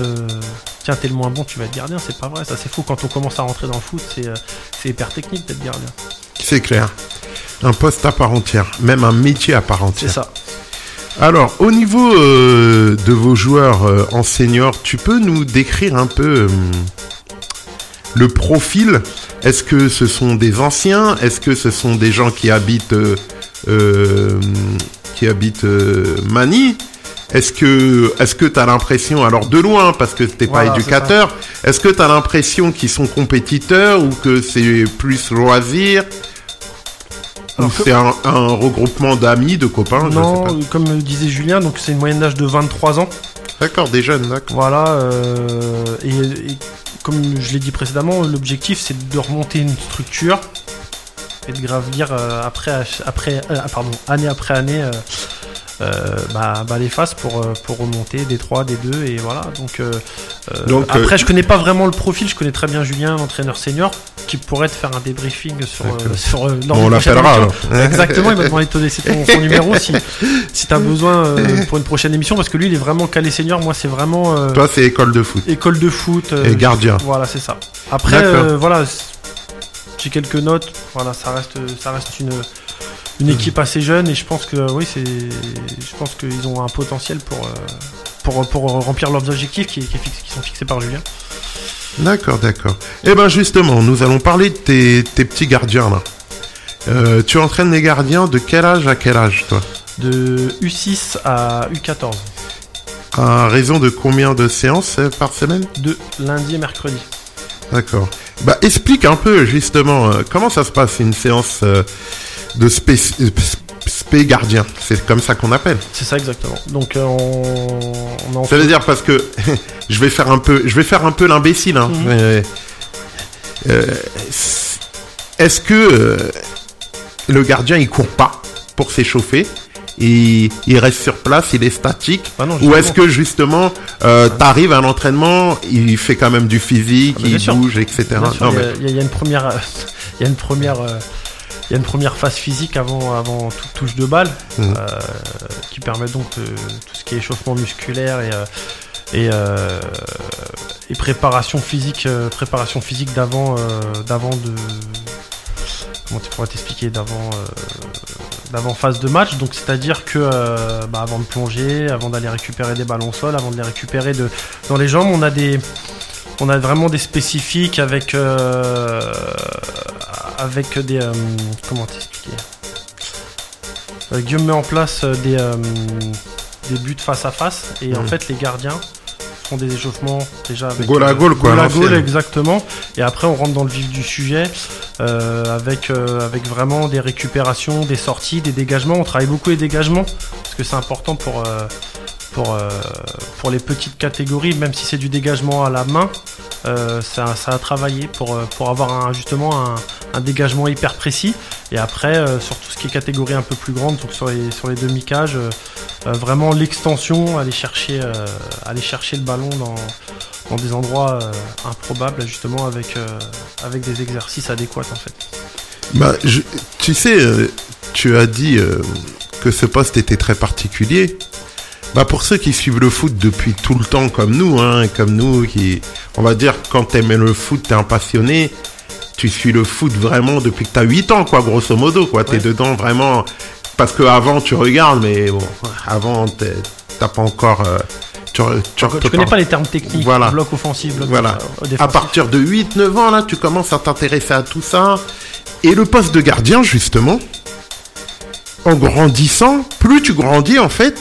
Tiens, t'es le moins bon, tu vas être gardien. C'est pas vrai, ça c'est faux. Quand on commence à rentrer dans le foot, c'est, euh, c'est hyper technique d'être gardien. C'est clair. Un poste à part entière, même un métier à part C'est entière. ça. Alors, au niveau euh, de vos joueurs euh, en senior, tu peux nous décrire un peu euh, le profil? Est-ce que ce sont des anciens? Est-ce que ce sont des gens qui habitent qui habitent Manille? Est-ce que est-ce que t'as l'impression, alors de loin parce que t'es Voilà, pas éducateur, est-ce que t'as l'impression qu'ils sont compétiteurs ou que c'est plus loisir c'est un, un regroupement d'amis, de copains je sais non, pas. comme le disait Julien, donc c'est une moyenne d'âge de 23 ans. D'accord, des jeunes, d'accord. Voilà. euh, et, et comme je l'ai dit précédemment, l'objectif c'est de remonter une structure et de gravir euh, après, après, euh, pardon, année après année. Euh, bah, bah, les phases pour, euh, pour remonter des 3, des 2 et voilà donc, euh, Donc, après je connais pas vraiment le profil je connais très bien Julien l'entraîneur senior qui pourrait te faire un débriefing sur, Bon, on l'appellera alors. Exactement, il m'a demandé de te laisser ton, ton numéro si, si tu as besoin pour une prochaine émission, parce que lui, il est vraiment calé senior. Moi, c'est vraiment Toi, c'est école de foot. école de foot. Et gardien. Voilà, c'est ça. Après, voilà, j'ai quelques notes. Voilà, ça reste, ça reste une, une équipe assez jeune et je pense que oui, c'est, je pense qu'ils ont un potentiel pour, euh, pour, pour remplir leurs objectifs qui, sont fixés par Julien. D'accord, d'accord. Eh ben justement, nous allons parler de tes, tes petits gardiens là. Euh, tu entraînes les gardiens de quel âge à quel âge, toi? De U6 à U14, À raison de combien de séances euh, par semaine? De lundi et mercredi. D'accord. Bah explique un peu justement euh, comment ça se passe une séance euh, de spé, spé gardien. C'est comme ça qu'on appelle. C'est ça exactement. Donc euh, on, on en Ça veut dire parce que je vais faire un peu, je vais faire un peu l'imbécile. Hein. Mhm. Euh, euh, Est-ce que euh, le gardien il court pas pour s'échauffer et il reste sur place, il est statique? Ah non, Ou est-ce que justement euh, t'arrives à l'entraînement, il fait quand même du physique, Ah, il sûr. bouge, etc. Il, y a, y une première, il y a une première, il y a une première phase physique avant, avant toute touche de balle, Mhm. euh, qui permet donc de, tout ce qui est échauffement musculaire et euh, et, euh, et préparation physique, préparation physique d'avant, euh, d'avant de, comment tu pourrais t'expliquer, d'avant, d'avant phase de match. Donc c'est-à-dire que bah, avant de plonger, avant d'aller récupérer des ballons au sol, avant de les récupérer de, dans les jambes, on a des on a vraiment des spécifiques avec euh, avec des euh, comment t'expliquer Euh, Guillaume met en place euh, des des buts face à face et en Mhm. fait les gardiens font des échauffements déjà avec Goal à goal, quoi, goal à goal, exactement. Et après on rentre dans le vif du sujet euh, avec euh, avec vraiment des récupérations des sorties des dégagements. On travaille beaucoup les dégagements parce que c'est important pour euh, pour, euh, pour les petites catégories, même si c'est du dégagement à la main, euh, ça, ça a travaillé pour, euh, pour avoir un, justement un, un dégagement hyper précis. Et après, sur tout ce qui est catégorie un peu plus grande, donc sur les, sur les demi-cages, vraiment l'extension, aller chercher, aller chercher le ballon dans, dans des endroits improbables, justement avec, avec des exercices adéquats en fait. Bah, tu sais, tu as dit que ce poste était très particulier. Bah, pour ceux qui suivent le foot depuis tout le temps, comme nous, hein, comme nous, qui, on va dire, quand t'aimes le foot, t'es un passionné, tu suis le foot vraiment depuis que t'as 8 ans, quoi, grosso modo, quoi. T'es Ouais. dedans vraiment. Parce que avant, tu regardes, mais bon, avant, t'as pas encore. euh, tu, tu, connais pas les termes techniques, Voilà. bloc offensif, bloc Voilà. euh, À partir de 8-9 ans, là, tu commences à t'intéresser à tout ça. Et le poste de gardien, justement, en grandissant, plus tu grandis, en fait,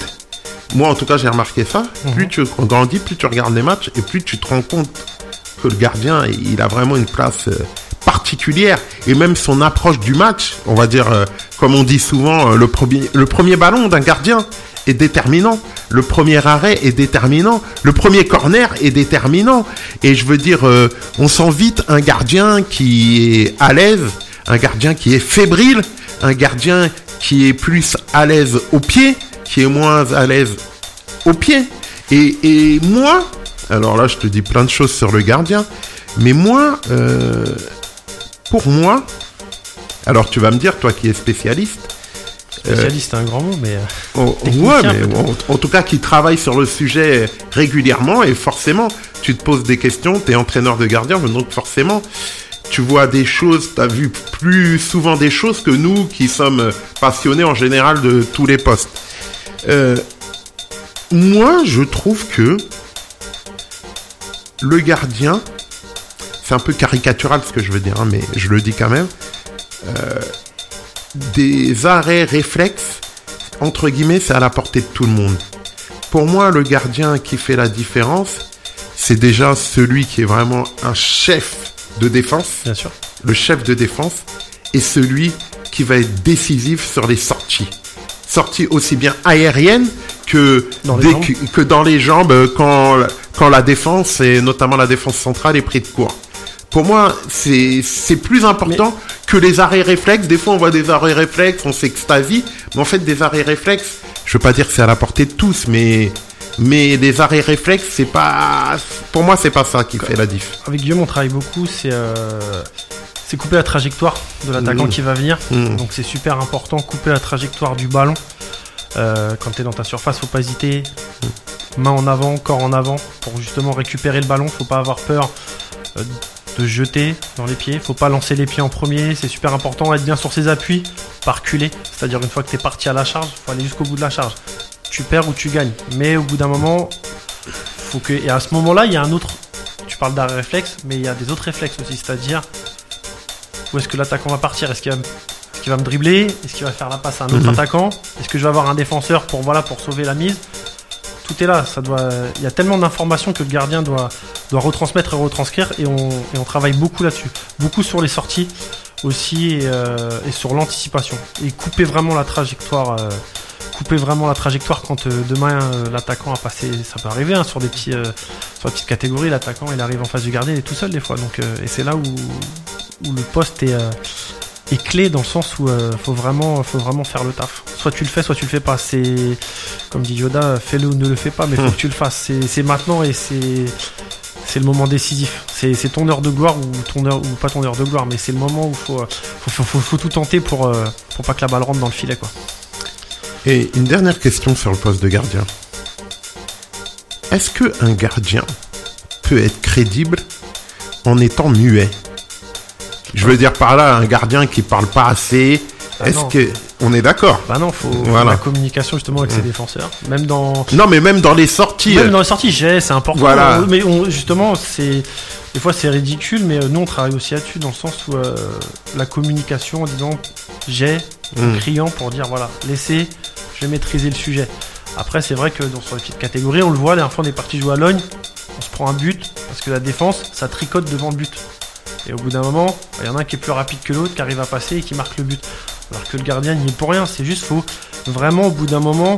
moi, en tout cas, j'ai remarqué ça, Mhm. plus tu grandis, plus tu regardes les matchs, et plus tu te rends compte que le gardien, il a vraiment une place euh, particulière. Et même son approche du match, on va dire, euh, comme on dit souvent, euh, le, premier, le premier ballon d'un gardien est déterminant. Le premier arrêt est déterminant. Le premier corner est déterminant. Et je veux dire, on sent vite un gardien qui est à l'aise, un gardien qui est fébrile, un gardien qui est plus à l'aise au pied, qui est moins à l'aise au pied. Et, et moi, alors là, je te dis plein de choses sur le gardien, mais moi, euh, pour moi, alors tu vas me dire, toi qui es spécialiste, Spécialiste, c'est un grand mot, mais. euh, Oh, ouais, mais en tout cas, qui travaille sur le sujet régulièrement et forcément, tu te poses des questions, tu es entraîneur de gardien, donc forcément, tu vois des choses, tu as vu plus souvent des choses que nous qui sommes passionnés en général de tous les postes. Euh, moi, je trouve que le gardien, c'est un peu caricatural ce que je veux dire, hein, mais je le dis quand même, euh, des arrêts réflexes, entre guillemets, c'est à la portée de tout le monde. Pour moi, le gardien qui fait la différence, c'est déjà celui qui est vraiment un chef de défense, Bien sûr. le chef de défense, et celui qui va être décisif sur les sorties. Sorties aussi bien aériennes que, Dans les jambes. que, dans les jambes euh, quand, quand la défense, et notamment la défense centrale, est prise de court. Pour moi, c'est plus important que les arrêts réflexes. Des fois, on voit des arrêts réflexes, on s'extasie, mais en fait, des arrêts réflexes, je veux pas dire que c'est à la portée de tous, mais mais les arrêts réflexes, c'est pas, pour moi, c'est pas ça qui fait la diff. Avec Guillaume, on travaille beaucoup, c'est euh, c'est couper la trajectoire de l'attaquant Mmh. qui va venir. Mmh. Donc c'est super important, couper la trajectoire du ballon. Euh, quand tu es dans ta surface, faut pas hésiter. Main en avant, corps en avant, pour justement récupérer le ballon. Faut pas avoir peur euh, de jeter dans les pieds. Faut pas lancer les pieds en premier. C'est super important. Être bien sur ses appuis, pas reculer. C'est-à-dire une fois que tu es parti à la charge, faut aller jusqu'au bout de la charge. Tu perds ou tu gagnes. Mais au bout d'un moment, faut que. Et à ce moment-là, il y a un autre. Tu parles d'arrêt réflexe, mais il y a des autres réflexes aussi. C'est-à-dire où est-ce que l'attaquant va partir Est-ce qu'il va, me- va dribbler Est-ce qu'il va faire la passe à un autre Mhm. attaquant Est-ce que je vais avoir un défenseur pour voilà pour sauver la mise Tout est là. Ça doit. Il y a tellement d'informations que le gardien doit doit retransmettre et retranscrire et on et on travaille beaucoup là-dessus. Beaucoup sur les sorties aussi et, euh, et sur l'anticipation et couper vraiment la trajectoire. euh, couper vraiment la trajectoire quand euh, demain euh, l'attaquant a passé, ça peut arriver hein, sur des petits, euh, sur des petites catégories, l'attaquant il arrive en face du gardien, il est tout seul des fois, donc et c'est là où, où le poste est, est clé dans le sens où faut vraiment, faut vraiment faire le taf. Soit tu le fais, soit tu le fais pas. C'est comme dit Yoda, fais-le ou ne le fais pas, mais faut Hmm. que tu le fasses. C'est c'est maintenant et c'est c'est le moment décisif. C'est ton heure de gloire ou ton heure ou pas ton heure de gloire, mais c'est le moment où faut faut, faut, faut- faut tout tenter pour pour pas que la balle rentre dans le filet quoi. Et une dernière question sur le poste de gardien. Est-ce que un gardien peut être crédible en étant muet? Je veux dire par là un gardien qui parle pas assez. Ah Est-ce que on est d'accord? Bah non, faut, Voilà. la communication justement avec ses défenseurs. Même dans Non, mais même dans les sorties. même euh, dans les sorties, j'ai, c'est important. Voilà. Mais on, justement, c'est des fois c'est ridicule, mais euh, nous on travaille aussi là-dessus dans le sens où euh, la communication en disant j'ai, en Mm. criant pour dire voilà, laissez, je vais maîtriser le sujet. Après, c'est vrai que dans sur les petites catégories, on le voit, la dernière fois on est parti jouer à Logne, on se prend un but parce que la défense ça tricote devant le but. Et au bout d'un moment, il y en a un qui est plus rapide que l'autre, qui arrive à passer et qui marque le but. Alors que le gardien n'y est pour rien, c'est juste faut vraiment au bout d'un moment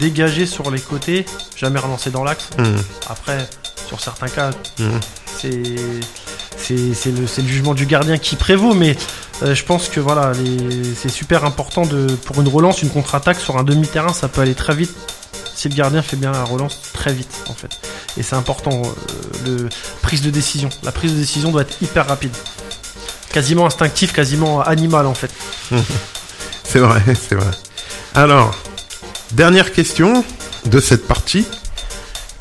dégager sur les côtés, jamais relancer dans l'axe. hum, Après, sur certains cas, hum. c'est le, c'est le jugement du gardien qui prévaut, mais euh, je pense que voilà, c'est super important de pour une relance, une contre-attaque sur un demi-terrain, ça peut aller très vite si le gardien fait bien la relance très vite en fait. Et c'est important, euh, le prise de décision. La prise de décision doit être hyper rapide, quasiment instinctif, quasiment animal en fait. C'est vrai, c'est vrai. Alors, dernière question de cette partie.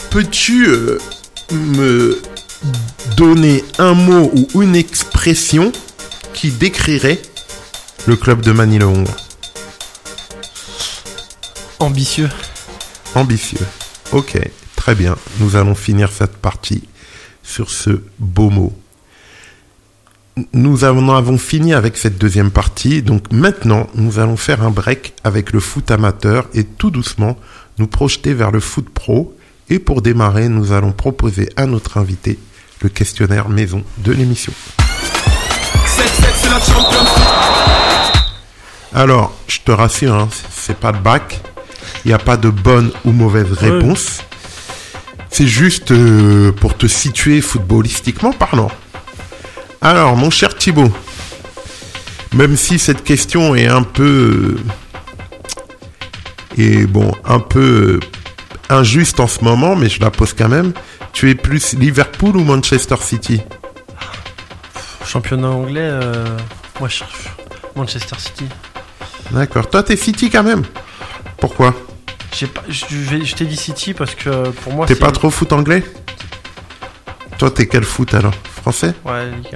Peux-tu euh, me donner un mot ou une expression qui décrirait le club de Manille-le-Hongre Ambitieux. Ambitieux. Ok, très bien. Nous allons finir cette partie sur ce beau mot. Nous en avons fini avec cette deuxième partie, donc maintenant nous allons faire un break avec le foot amateur et tout doucement nous projeter vers le foot pro. Et pour démarrer, nous allons proposer à notre invité le questionnaire maison de l'émission. 7-7, c'est la Champions League. Alors, je te rassure, hein, c'est pas de bac. Il n'y a pas de bonne ou mauvaise réponse. C'est juste euh, pour te situer footballistiquement parlant. Alors, mon cher Thibaut, même si cette question est un peu. euh, Et bon, un peu euh, injuste en ce moment, mais je la pose quand même. Tu es plus Liverpool ou Manchester City? Championnat anglais, euh, moi je Manchester City. D'accord. Toi, t'es City quand même? Pourquoi? J'ai pas, je, t'ai dit City parce que euh, pour moi T'es pas trop foot anglais? Toi, t'es quel foot alors? Français? Ouais, Ligue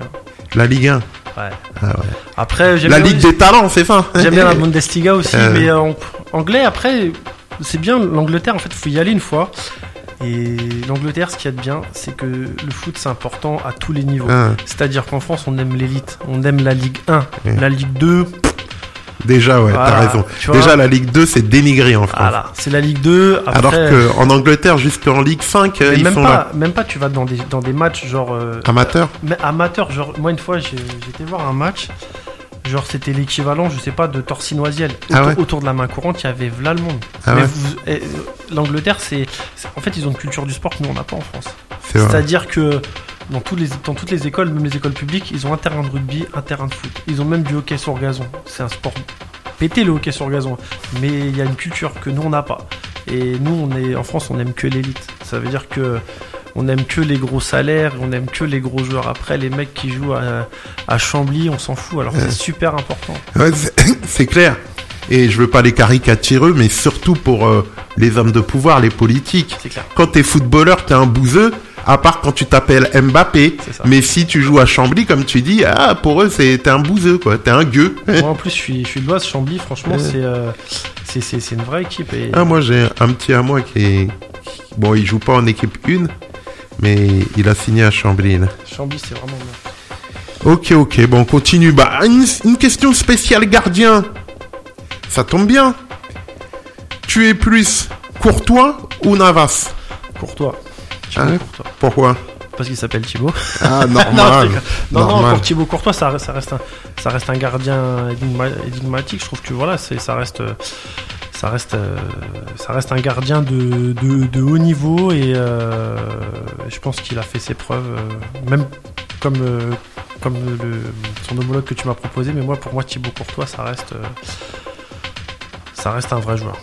La Ligue 1 1. Ouais. Ah ouais. Après, j'aime La bien, Ligue des talents, c'est ça j'aime bien la Bundesliga aussi, Euh. mais en- anglais après, c'est bien l'Angleterre. En fait, faut y aller une fois. Et l'Angleterre, ce qu'il y a de bien, c'est que le foot c'est important à tous les niveaux. Ah, C'est-à-dire qu'en France, on aime l'élite, on aime la Ligue 1, Ouais. la Ligue 2. Déjà, ouais, Voilà, t'as raison. tu vois. Déjà, la Ligue 2, c'est dénigré en France. Voilà, c'est la Ligue 2. Après, Alors que en Angleterre, jusqu'en Ligue 5, euh, mais ils même sont pas, là. même pas, tu vas dans des dans des matchs genre euh, Amateurs Mais amateur, genre, moi une fois j'ai- j'étais voir un match, genre c'était l'équivalent, je sais pas, de Torsinoisiel. Ah autour, ouais autour de la main courante, il y avait v'là le monde. Ah Mais ouais vous- eh, l'Angleterre, c'est. En fait, ils ont une culture du sport que nous on n'a pas en France. C'est-à-dire que dans, tous les, dans toutes les écoles, même les écoles publiques, ils ont un terrain de rugby, un terrain de foot. Ils ont même du hockey sur gazon. C'est un sport pété le hockey sur gazon. Mais il y a une culture que nous on n'a pas. Et nous, on est en France, on aime que l'élite. Ça veut dire que on aime que les gros salaires, on aime que les gros joueurs. Après, les mecs qui jouent à, à Chambly, on s'en fout. Alors c'est super important. Ouais, c'est- clair. Et je veux pas les caricaturer, mais surtout pour euh, les hommes de pouvoir, les politiques. Clair. Quand t'es footballeur, t'es un bouseux, à part quand tu t'appelles Mbappé. Mais si tu joues à Chambly, comme tu dis, ah, pour eux, c'est un bouseux, quoi. T'es un gueux. Moi en plus, je suis, je suis de l'Oise, Chambly. Franchement, Ouais. c'est euh, c'est c'est- c'est une vraie équipe. Et Ah, moi, j'ai un petit à moi qui est... Bon, il joue pas en équipe 1, mais il a signé à Chambly, là. Chambly, c'est vraiment bien. Ok, ok, bon, on continue. Bah, une, une question spéciale gardien. Ça tombe bien. Tu es plus Courtois ou Navas? Courtois. Ouais Courtois. Pourquoi? Parce qu'il s'appelle Thibaut. Ah, non, normal. non, non, Normal. pour Thibaut Courtois, ça, reste- ça reste un, ça reste un gardien énigma- énigmatique. Je trouve que voilà, ça reste, euh, ça reste, euh, ça reste un gardien de, de, haut niveau et euh, je pense qu'il a fait ses preuves, euh, même comme, comme son homologue que tu m'as proposé. Mais moi, pour moi, Thibaut Courtois, ça reste, ça reste un vrai joueur.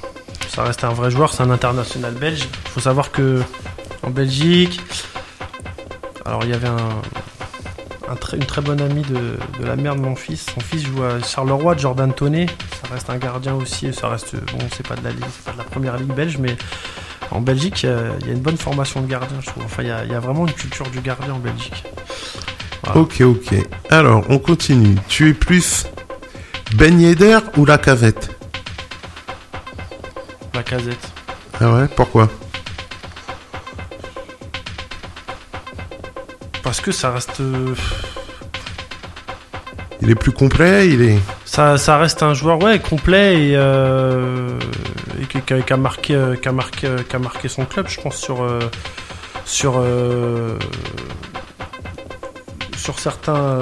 Ça reste un vrai joueur. C'est un international belge. Il faut savoir que en Belgique, alors il y avait une très bonne amie de, de la mère de mon fils. Son fils joue à Charleroi, Jordan Tonnet. Ça reste un gardien aussi. Ça reste bon, c'est pas de la ligue, c'est pas de la première ligue belge, mais en Belgique, il y a, il y a une bonne formation de gardien, je trouve. Enfin, il y a, il y a vraiment une culture du gardien en Belgique. Voilà. Ok, ok. Alors, on continue. Tu es plus Ben Yedder ou Lacazette La casette. Ah ouais, pourquoi? Parce que ça reste, euh, Il est plus complet, il est... ça, ça reste un joueur ouais complet et, euh, qui, a, marqué, euh, qui a marqué, euh, qui a marqué son club, je pense sur sur sur certains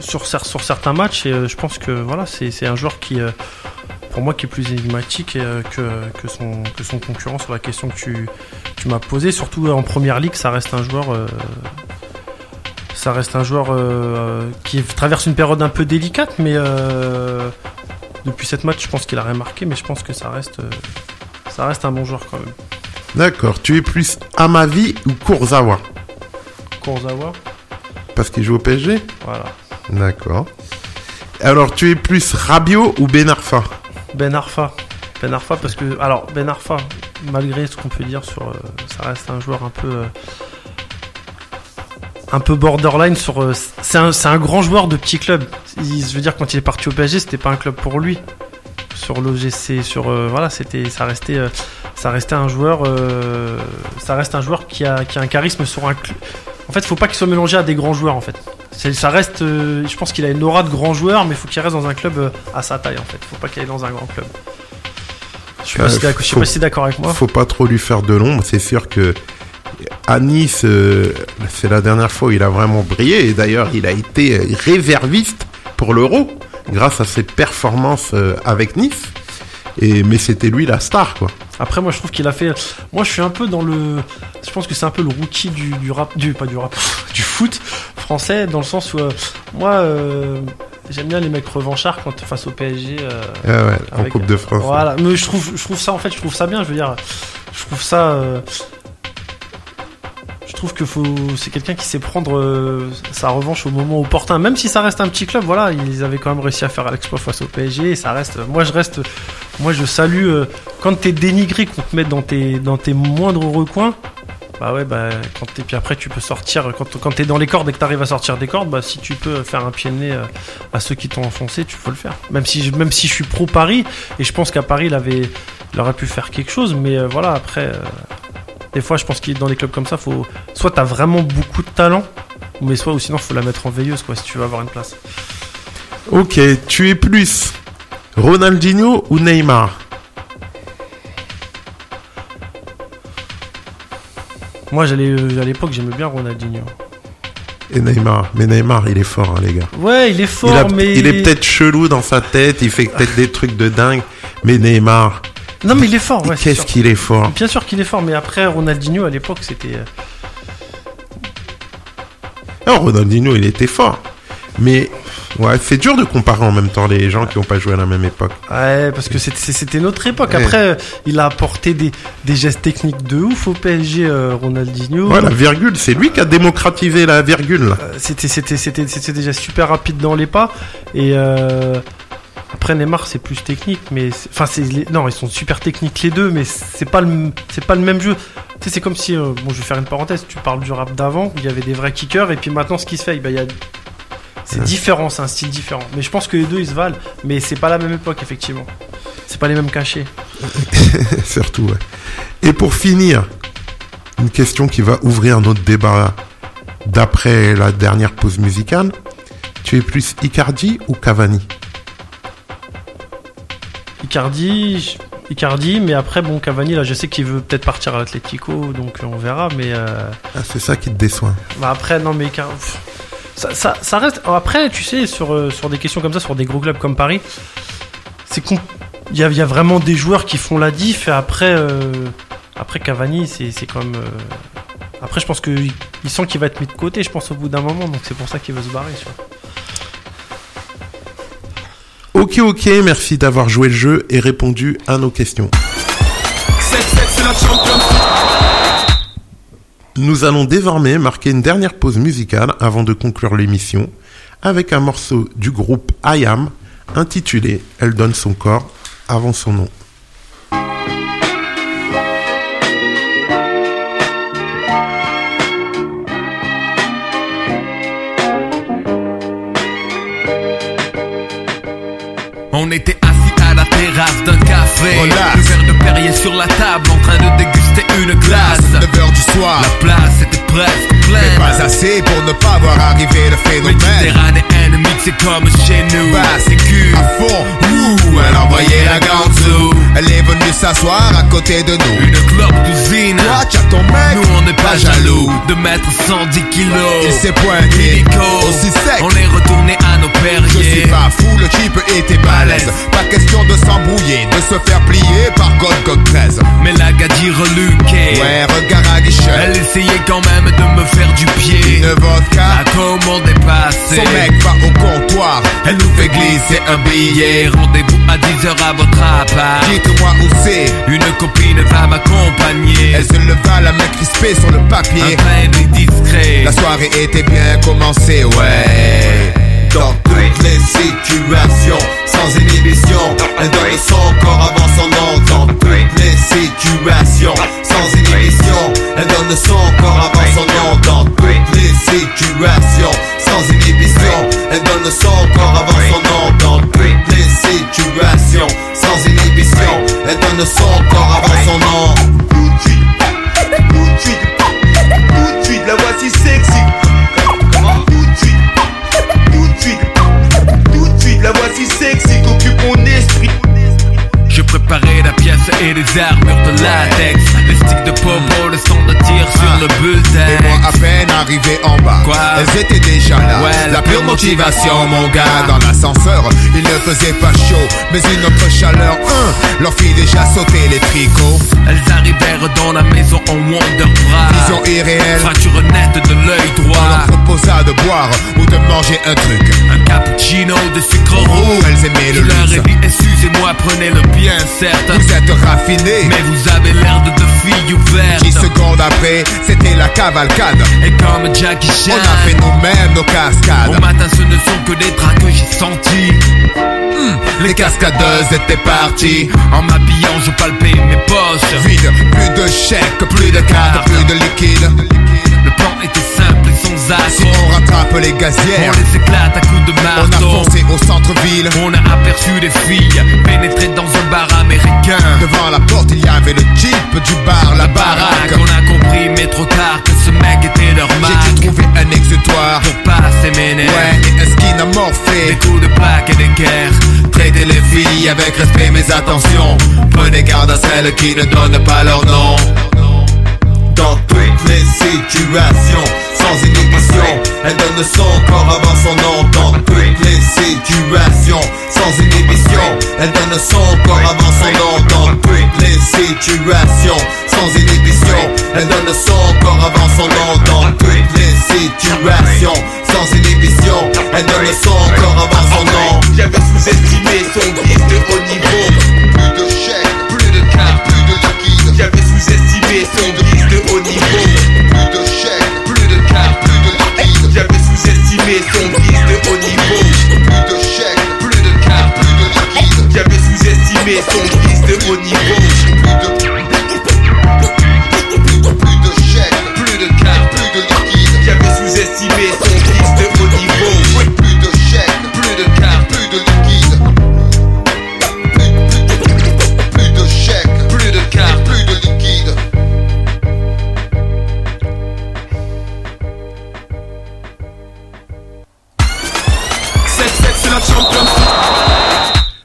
sur, cer- sur certains matchs et je pense que voilà c'est un joueur qui pour moi qui est plus énigmatique que, que, son, concurrent sur la question que tu, m'as posée. Surtout en première ligue, ça reste un joueur, ça reste un joueur euh, qui traverse une période un peu délicate, mais euh, depuis cette match, je pense qu'il a rien marqué, mais je pense que ça reste, euh, ça reste un bon joueur quand même. D'accord. Tu es plus Amavi ou Kurzawa? Kurzawa, Parce qu'il joue au PSG voilà. D'accord. Alors, tu es plus Rabiot ou Ben Arfa? Ben Arfa. Ben Arfa parce que alors Ben Arfa malgré ce qu'on peut dire sur ça reste un joueur un peu un peu borderline sur. euh, c'est un, c'est un grand joueur de petit club. Il- je veux dire, quand il est parti au PSG, c'était pas un club pour lui. Sur l'OGC, sur euh, voilà, c'était, ça restait, euh, ça restait un joueur, euh, ça reste un joueur qui a, qui a un charisme sur un club. En fait, faut pas qu'il soit mélangé à des grands joueurs. En fait, ça reste. je pense qu'il a une aura de grand joueur, mais faut qu'il reste dans un club à sa taille. En fait, faut pas qu'il aille dans un grand club. Je suis pas si d'accord avec moi. Faut pas trop lui faire de l'ombre. C'est sûr que à Nice, euh, c'est la dernière fois où il a vraiment brillé. Et d'ailleurs, il a été réserviste pour l'Euro grâce à ses performances euh, avec Nice. Et mais c'était lui la star, quoi. Après, moi, je trouve qu'il a fait. Moi, je suis un peu dans le. Je pense que c'est un peu le rookie du, du rap, du pas du rap, du foot français, dans le sens où euh, moi, euh, j'aime bien les mecs revanchards quand face au PSG. euh, Ah ouais, en Coupe de France. Voilà, mais je trouve, je trouve ça en fait, je trouve ça bien. Je veux dire, je trouve ça. Euh, trouve que faut, c'est quelqu'un qui sait prendre euh, sa revanche au moment opportun. Même si ça reste un petit club, voilà, ils avaient quand même réussi à faire l'exploit face au PSG. Et ça reste. Moi, je reste. Moi, je salue. euh, quand t'es dénigré, qu'on te mette dans tes, dans tes moindres recoins. Bah ouais, bah quand t'es puis après tu peux sortir quand, quand t'es dans les cordes et que t'arrives à sortir des cordes, bah si tu peux faire un pied de nez euh, à ceux qui t'ont enfoncé, tu peux le faire. Même si même si je suis pro Paris et je pense qu'à Paris il avait il aurait pu faire quelque chose, mais euh, voilà après euh, des fois je pense qu'il dans les clubs comme ça faut soit t'as vraiment beaucoup de talent, mais soit ou sinon faut la mettre en veilleuse quoi si tu veux avoir une place. Ok, tu es plus Ronaldinho ou Neymar? Moi j'allais euh, à l'époque j'aimais bien Ronaldinho. Et Neymar. Mais Neymar, il est fort, hein, les gars. Ouais il est fort il, a- mais il est peut-être chelou dans sa tête, il fait peut-être des trucs de dingue. Mais Neymar, non mais il est fort ouais. qu'est-ce qu'il est fort. Bien sûr qu'il est fort, mais après Ronaldinho à l'époque c'était euh, Non, Ronaldinho, il était fort. Mais ouais, c'est dur de comparer en même temps les gens qui n'ont pas joué à la même époque. Ouais, parce que c'était- notre époque. Après, euh, il a apporté des, des gestes techniques de ouf au PSG, euh, Ronaldinho. Ouais, la virgule, c'est lui qui a démocratisé la virgule. C'était déjà super rapide dans les pas. Et euh, après Neymar, c'est plus technique, mais enfin c'est non, ils sont super techniques les deux, mais c'est pas le c'est pas le même jeu. Tu sais, c'est comme si euh, bon, je vais faire une parenthèse. Tu parles du rap d'avant, où il y avait des vrais kickers, et puis maintenant ce qui se fait, bah, il y a c'est Ouais. différent, c'est un style différent. Mais je pense que les deux ils se valent, mais c'est pas la même époque effectivement. C'est pas les mêmes cachets. Surtout, ouais. Et pour finir, une question qui va ouvrir notre débat d'après la dernière pause musicale. Tu es plus Icardi ou Cavani? Icardi, Icardi, mais après bon Cavani là, je sais qu'il veut peut-être partir à l'Atlético, donc on verra. Mais euh, Ah, C'est ça qui te déçoit. bah, après non mais Icar- pff, ça, ça, ça reste. Après tu sais sur euh, sur des questions comme ça, sur des gros clubs comme Paris, c'est con. Il y a, il y a vraiment des joueurs qui font la diff et après euh, après Cavani c'est c'est quand même. euh, Après je pense que il il sent qu'il va être mis de côté, je pense au bout d'un moment, donc c'est pour ça qu'il veut se barrer. Tu vois. Ok, ok, merci d'avoir joué le jeu et répondu à nos questions. 7-7, c'est la Champions League. Nous allons désormais marquer une dernière pause musicale avant de conclure l'émission avec un morceau du groupe I Am intitulé Elle donne son corps avant son nom. Était assis à la terrasse d'un café Relax. Le verre de Perrier sur la table en train de déguster une glace 9h du soir. La place était presque Mais pleine pas assez pour ne pas voir arriver le phénomène. Mixée comme chez nous Bah, c'est cul à fond. Ouh, elle envoyait la ganzou. Elle est venue s'asseoir à côté de nous. Une clope d'usine Toi, tu ton mec. Nous on n'est pas jaloux de mettre 110 kilos Il s'est pointé. Aussi sec. On est retourné à nos Je suis pas fou, le type était balèze. Pas question de s'embrouiller, de se faire plier par God God 13. Mais la gadie reluquée Ouais, regard à guichet. Elle essayait quand même de me faire du pied Une vodka. À comment dépasser Son mec va au comptoir. Elle nous fait glisser un billet Rendez-vous à 10h à votre appart Dites-moi où c'est. Une copine va m'accompagner Elle se leva, la main crispée sur le Un papier. train discret La soirée était bien commencée, ouais. Dans toutes les situations, sans inhibition, elle donne son corps avant son nom. Dans toutes les situations, sans inhibition, elle donne son corps avant son nom. Dans toutes les situations sans inhibition. Elle donne le son encore avant son nom dans toutes les situations Sans inhibition. Elle donne le son encore avant son nom Je préparais la pièce et les armures de latex. Les sticks de popo, le son de tir sur le Et bullseye moi à peine arrivé en bas Quoi? Elles étaient déjà là. Ouais, La pure motivation mon gars. ah. Dans l'ascenseur Il ne faisait pas chaud Mais une autre chaleur Hein, Leur fit déjà sauter les tricots. Elles arrivèrent dans la maison en Wonder Bra. Vision irréelle. Fracture nette de l'œil On leur droit proposa de boire Ou de manger un truc. Un cappuccino de sucre roux Elles aimaient le leur ai luxe. dit excusez-moi prenez le bien certes Vous êtes raffinés Mais vous avez l'air de deux filles ouvertes. 10 secondes après C'était la cavalcade. Et comme Jackie Chan On a fait nous-mêmes nos cascades. Au matin ce ne sont que des draps que j'ai sentis Les cascadeuses étaient parties. En m'habillant je palpais mes poches. Vide, plus de chèques, plus de cartes, plus de liquide. Le plan était simple et sans Si accroc on rattrape les On gazières les éclate à coups de On a marteau. foncé au centre-ville. On a aperçu des filles pénétrer dans un bar américain. Devant la porte il y avait le jeep du bar, la La baraque, baraque on a compris mais trop tard que mec était leur J'ai dû trouver un exutoire Pour pas s'émener Ouais, et un skin Des coups de plaque et des guerres. Traitez les filles avec respect mais attention. Prenez garde à celles qui ne donnent pas leur nom. Dans toutes les situations Sans inhibition Elle donne son corps avant son nom Dans toutes les situations Sans inhibition Elle donne son corps avant son nom Dans toutes les situations Sans inhibition Elle donne son corps avant son nom Dans toutes les situations Sans inhibition Elle donne son corps avant son nom J'avais sous-estimé son vice de haut niveau. Plus de chèques, Plus de cartes, plus de liquide. J'avais sous-estimé son son vice de haut niveau.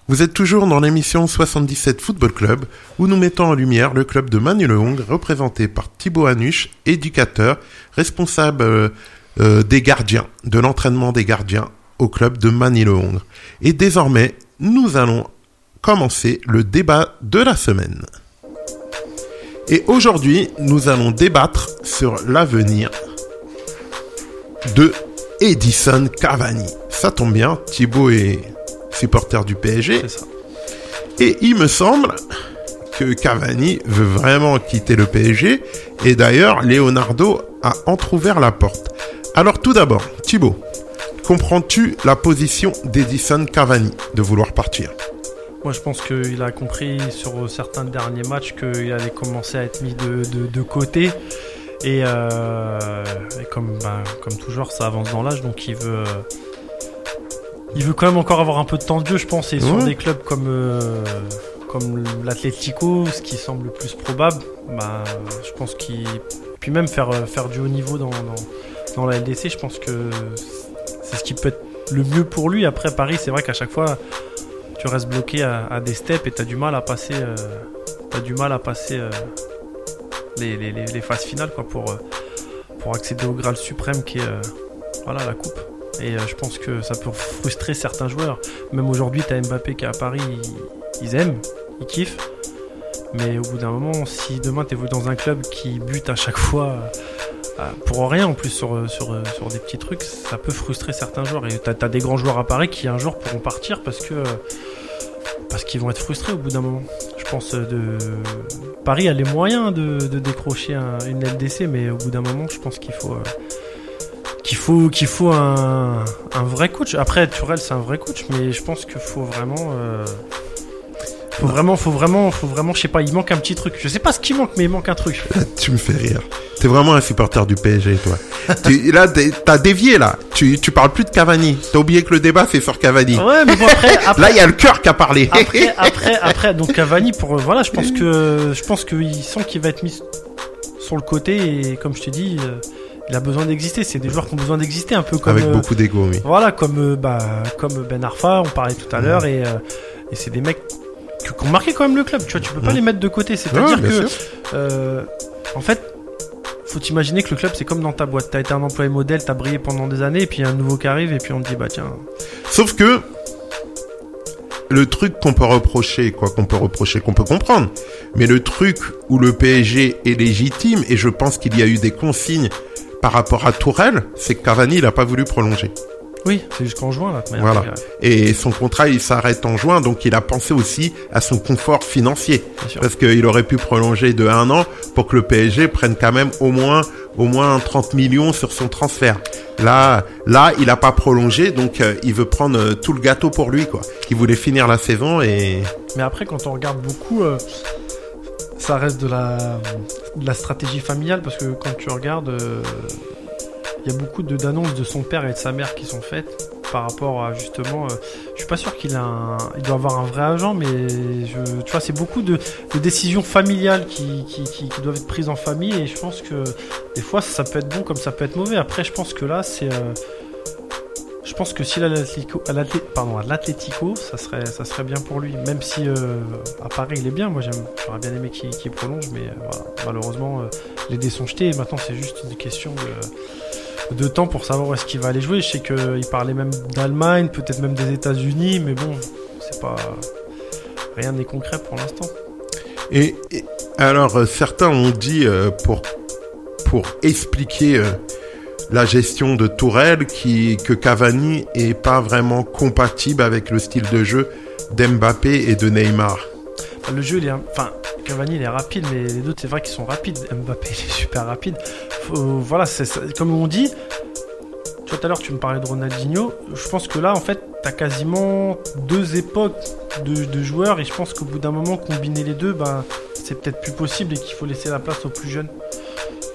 Vous êtes toujours dans l'émission 77 Football Club, où nous mettons en lumière le club de Manu Le Hongre, représenté par Thibaut Hanuche, éducateur, responsable euh, euh, des gardiens, de l'entraînement des gardiens au club de Manu Le Hongre. Et désormais, nous allons commencer le débat de la semaine. Et aujourd'hui, nous allons débattre sur l'avenir de Edison Cavani. Ça tombe bien, Thibaut est supporter du PSG. C'est ça. Et il me semble que Cavani veut vraiment quitter le PSG. Et d'ailleurs, Leonardo a entrouvert la porte. Alors tout d'abord, Thibaut, comprends-tu la position d'Edison Cavani de vouloir partir? Moi, je pense qu'il a compris sur certains derniers matchs qu'il allait commencer à être mis de, de- de côté. Et, euh, et comme, bah, comme toujours, ça avance dans l'âge, donc il veut, il veut quand même encore avoir un peu de temps de jeu, je pense. Et sur Ouais. des clubs comme, euh, comme l'Atlético, ce qui semble le plus probable, bah, je pense qu'il. Puis même faire, euh, faire du haut niveau dans, dans, dans la LDC, je pense que c'est ce qui peut être le mieux pour lui. Après, Paris, c'est vrai qu'à chaque fois tu restes bloqué à, à des steps et t'as du mal à passer euh, t'as du mal à passer euh, les, les- les- les phases finales quoi pour euh, pour accéder au Graal suprême qui est euh, voilà la coupe et euh, je pense que ça peut frustrer certains joueurs même aujourd'hui t'as Mbappé qui est à Paris ils, aiment ils kiffent mais au bout d'un moment si demain t'évolues dans un club qui bute à chaque fois euh, pour rien en plus sur, sur, sur des petits trucs, ça peut frustrer certains joueurs. Et t'as as des grands joueurs à Paris qui un jour pourront partir parce que parce qu'ils vont être frustrés au bout d'un moment. Je pense euh, de Paris a les moyens de, de décrocher un- une LDC, mais au bout d'un moment, je pense qu'il faut qu'il faut qu'il faut un, un vrai coach. Après, Tourelle c'est un vrai coach, mais je pense qu'il faut vraiment euh, faut vraiment, faut vraiment, faut vraiment, je sais pas, il manque un petit truc. Je sais pas ce qui manque, mais il manque un truc. Tu me fais rire. T'es vraiment un supporter du PSG, toi. tu, là, t'as dévié, là. Tu, tu parles plus de Cavani. T'as oublié que le débat, c'est sur Cavani. Ouais, mais bon, après, après, Là, il y a le cœur qui a parlé. après, après, après, donc Cavani, pour euh, voilà, je pense que je pense qu'il sent qu'il va être mis sur le côté et comme je t'ai dit, euh, il a besoin d'exister. C'est des joueurs qui ont besoin d'exister, un peu comme Avec euh, beaucoup d'ego, oui. Voilà, comme euh, bah comme Ben Arfa, on parlait tout à l'heure, et, euh, et c'est des mecs qui, ont marqué quand même le club. Tu vois, tu peux pas les mettre de côté. C'est-à-dire Ouais, que, euh, en fait, faut imaginer que le club c'est comme dans ta boîte. T'as été un employé modèle, t'as brillé pendant des années, et puis il y a un nouveau qui arrive, et puis on te dit bah tiens. Sauf que le truc qu'on peut reprocher, quoi qu'on peut reprocher, qu'on peut comprendre, mais le truc où le PSG est légitime, et je pense qu'il y a eu des consignes par rapport à Tourelle, c'est que Cavani, il a pas voulu prolonger. Oui, c'est jusqu'en juin là. Voilà. Et son contrat, il s'arrête en juin, donc il a pensé aussi à son confort financier. Parce qu'il aurait pu prolonger de un an pour que le PSG prenne quand même au moins, au moins 30 millions sur son transfert. Là, là, il a pas prolongé, donc euh, il veut prendre euh, tout le gâteau pour lui, quoi. Il voulait finir la saison et Mais après, quand on regarde beaucoup, euh, ça reste de la, stratégie familiale parce que quand tu regardes, euh, il y a beaucoup d'annonces de son père et de sa mère qui sont faites par rapport à justement. euh, je suis pas sûr qu'il a un, il doit avoir un vrai agent, mais tu vois, c'est beaucoup de, décisions familiales qui, qui doivent être prises en famille et je pense que des fois ça peut être bon comme ça peut être mauvais. Après, je pense que là, c'est euh, je pense que si l'Atlético, à l'Atlé- pardon, à l'Atlético, ça serait, ça serait bien pour lui. Même si euh, à Paris il est bien, moi j'aurais bien aimé qu'il prolonge, mais euh, voilà, malheureusement euh, les dés sont jetés et maintenant c'est juste une question de, temps pour savoir où est-ce qu'il va aller jouer. Je sais qu'il parlait même d'Allemagne, peut-être même des États-Unis, mais bon, c'est pas rien n'est concret pour l'instant. Et, et- alors, certains ont dit pour pour expliquer la gestion de Tourelle que Cavani est pas vraiment compatible avec le style de jeu d'Mbappé et de Neymar. Le jeu, il est, enfin, Cavani, il est rapide, mais les autres, c'est vrai qu'ils sont rapides. Mbappé, il est super rapide. Voilà, c'est comme on dit. Tout à l'heure, tu me parlais de Ronaldinho. Je pense que là, en fait, t'as quasiment deux époques de, de joueurs, et je pense qu'au bout d'un moment, combiner les deux, bah, c'est peut-être plus possible et qu'il faut laisser la place aux plus jeunes.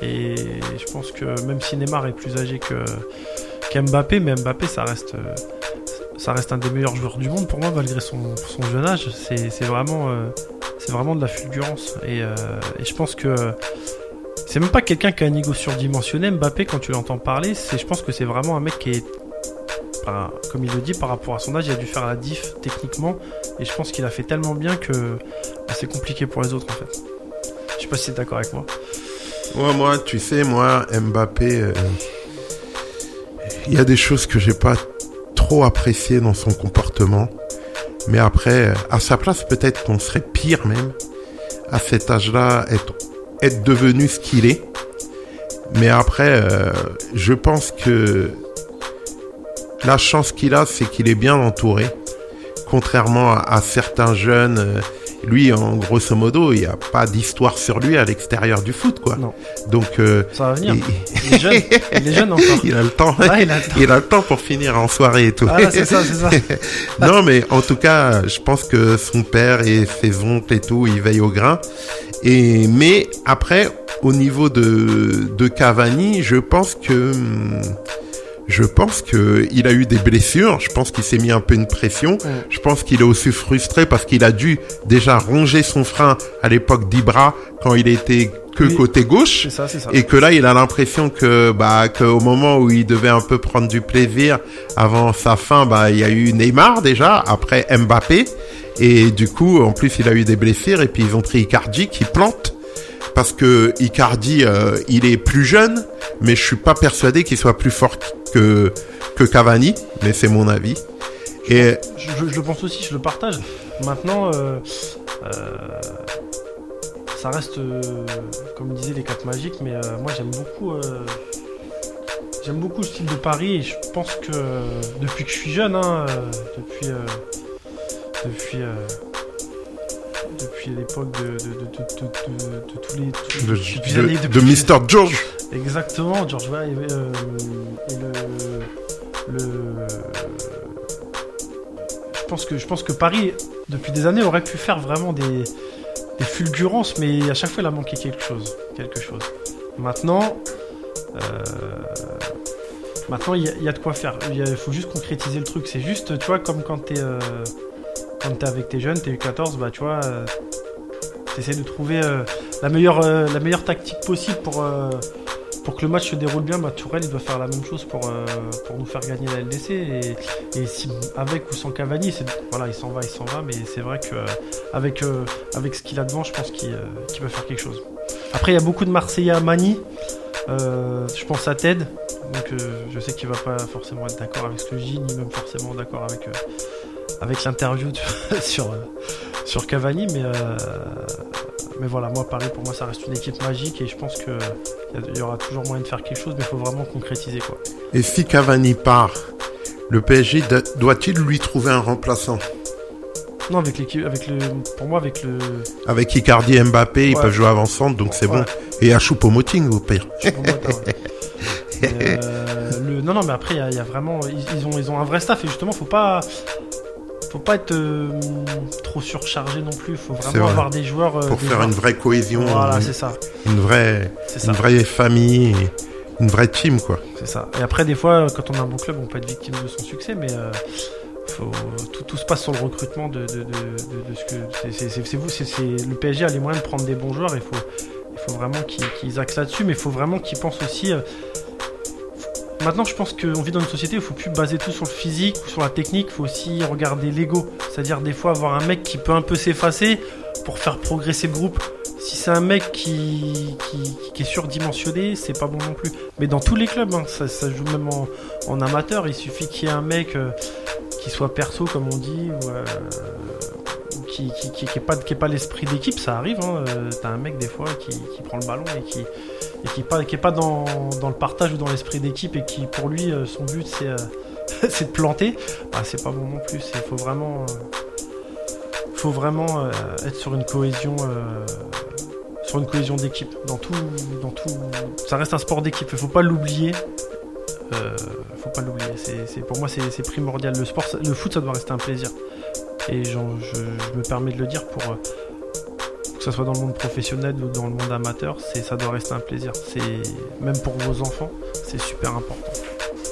Et je pense que même si Neymar est plus âgé que qu'Mbappé, mais Mbappé, ça reste. ça reste un des meilleurs joueurs du monde pour moi malgré son, son jeune âge. C'est vraiment, euh, vraiment de la fulgurance. Et, euh, et je pense que c'est même pas quelqu'un qui a un ego surdimensionné. Mbappé, quand tu l'entends parler, je pense que c'est vraiment un mec qui est, comme il le dit, par rapport à son âge, il a dû faire la diff techniquement. Et je pense qu'il a fait tellement bien que bah, c'est compliqué pour les autres en fait. Je sais pas si t'es d'accord avec moi. Moi, tu sais, moi, Mbappé, euh, il y a des choses que j'ai pas trop appréciées dans son comportement. Mais après, à sa place, peut-être qu'on serait pire même. À cet âge-là, être, être devenu ce qu'il est. Mais après, euh, je pense que la chance qu'il a, c'est qu'il est bien entouré. Contrairement à, à certains jeunes, euh, lui, en grosso modo, il n'y a pas d'histoire sur lui à l'extérieur du foot, quoi. Non. Donc, euh, Ça va venir. il, Il est jeune, il est jeune encore. il a le temps. Ah, il a le temps. Il a le temps pour finir en soirée et tout. Ah, c'est ça, c'est ça. non, mais en tout cas, je pense que son père et ses oncles et tout, ils veillent au grain. Et mais après, au niveau de de Cavani, je pense que hum, je pense que il a eu des blessures. Je pense qu'il s'est mis un peu une pression. Je pense qu'il est aussi frustré parce qu'il a dû déjà ronger son frein à l'époque d'Ibra quand il était que Oui. côté gauche ça, ça. et que là il a l'impression que bah qu'au moment où il devait un peu prendre du plaisir avant sa fin bah il y a eu Neymar déjà après Mbappé et du coup en plus il a eu des blessures et puis ils ont pris Icardi qui plante parce que Icardi euh, il est plus jeune mais je suis pas persuadé qu'il soit plus fort que que Cavani mais c'est mon avis et je, je- je le pense aussi, je le partage. Maintenant, euh, euh, ça reste, comme disaient les quatre magiques, mais moi j'aime beaucoup, j'aime beaucoup le style de Paris et je pense que depuis que je suis jeune, hein, depuis, depuis, depuis l'époque de, de, tous les, de, de, Mr George Exactement, George Weah et, euh, le, le je pense que je pense que Paris depuis des années aurait pu faire vraiment des, des fulgurances mais à chaque fois il a manqué quelque chose, quelque chose. Maintenant, euh, maintenant il y, a- il y a de quoi faire. Il faut juste concrétiser le truc. C'est juste, tu vois, comme quand t'es euh, quand t'es avec tes jeunes, t'es U14, bah tu vois, euh, t'essaies de trouver euh, la meilleure euh, la meilleure tactique possible pour pour que le match se déroule bien. Bah Tourelle, il doit faire la même chose pour pour nous faire gagner la LDC. Et, si avec ou sans Cavani, voilà, il s'en va, il s'en va. Mais c'est vrai euh, avec ce qu'il a devant, je pense qu'il peut faire quelque chose. Après, il y a beaucoup de Marseillais à Mani. Je pense à Ted. Donc, je sais qu'il va pas forcément être d'accord avec ce que je dis, ni même forcément d'accord avec, avec l'interview sur, euh, sur Cavani. Mais, euh, mais voilà, moi, Paris, pour moi, ça reste une équipe magique et je pense qu'il y, aura toujours moyen de faire quelque chose, mais il faut vraiment concrétiser. Quoi. Et si Cavani part, le PSG do- doit-il lui trouver un remplaçant? Non, avec l'équipe, avec le, pour moi, avec le. Avec Icardi et Mbappé, ils peuvent jouer avant-centre, donc c'est Ouais. bon. Et à Choupo-Moting, au pire. Euh, le- non, non, mais après, il y a- il y, a vraiment. Ils, ils ont, ils ont un vrai staff et justement, faut pas. Faut pas être euh, trop surchargé non plus. Faut C'est vraiment vrai. avoir des joueurs. euh, Pour des faire joueurs- une vraie cohésion. Voilà, une- c'est ça. Une vraie, une famille, une vraie team, quoi. C'est ça. Et après, des fois, quand on a un bon club, on peut être victime de son succès, mais euh, faut, tout, tout se passe sur le recrutement de, de, de, de- de ce que. c'est- vous, c'est le PSG a les moyens de prendre des bons joueurs. Il faut, il faut vraiment qu'ils qu'ils axent là-dessus, mais il faut vraiment qu'ils pensent aussi. Maintenant, je pense qu'on vit dans une société où il faut plus baser tout sur le physique ou sur la technique, il faut aussi regarder l'ego. C'est-à-dire, des fois, avoir un mec qui peut un peu s'effacer pour faire progresser le groupe. Si c'est un mec qui, est surdimensionné, c'est pas bon non plus. Mais dans tous les clubs, hein, ça, joue même en, amateur, il suffit qu'il y ait un mec euh, qui soit perso, comme on dit, ou, euh, qui, qui, qui, qui ait pas, l'esprit d'équipe, ça arrive. Hein, euh, T'as un mec, des fois, qui prend le ballon et qui, et qui est pas, est pas dans, le partage ou dans l'esprit d'équipe et qui, pour lui, euh, son but, c'est euh, de planter. Bah, c'est pas bon non plus. Il faut vraiment, euh, faut vraiment être sur une cohésion. sur une cohésion d'équipe dans tout dans tout ça reste un sport d'équipe il faut pas l'oublier faut pas l'oublier c'est pour moi c'est primordial le sport le foot ça doit rester un plaisir et je, me permets de le dire pour que ce soit dans le monde professionnel ou dans le monde amateur ça doit rester un plaisir. Même pour vos enfants c'est super important.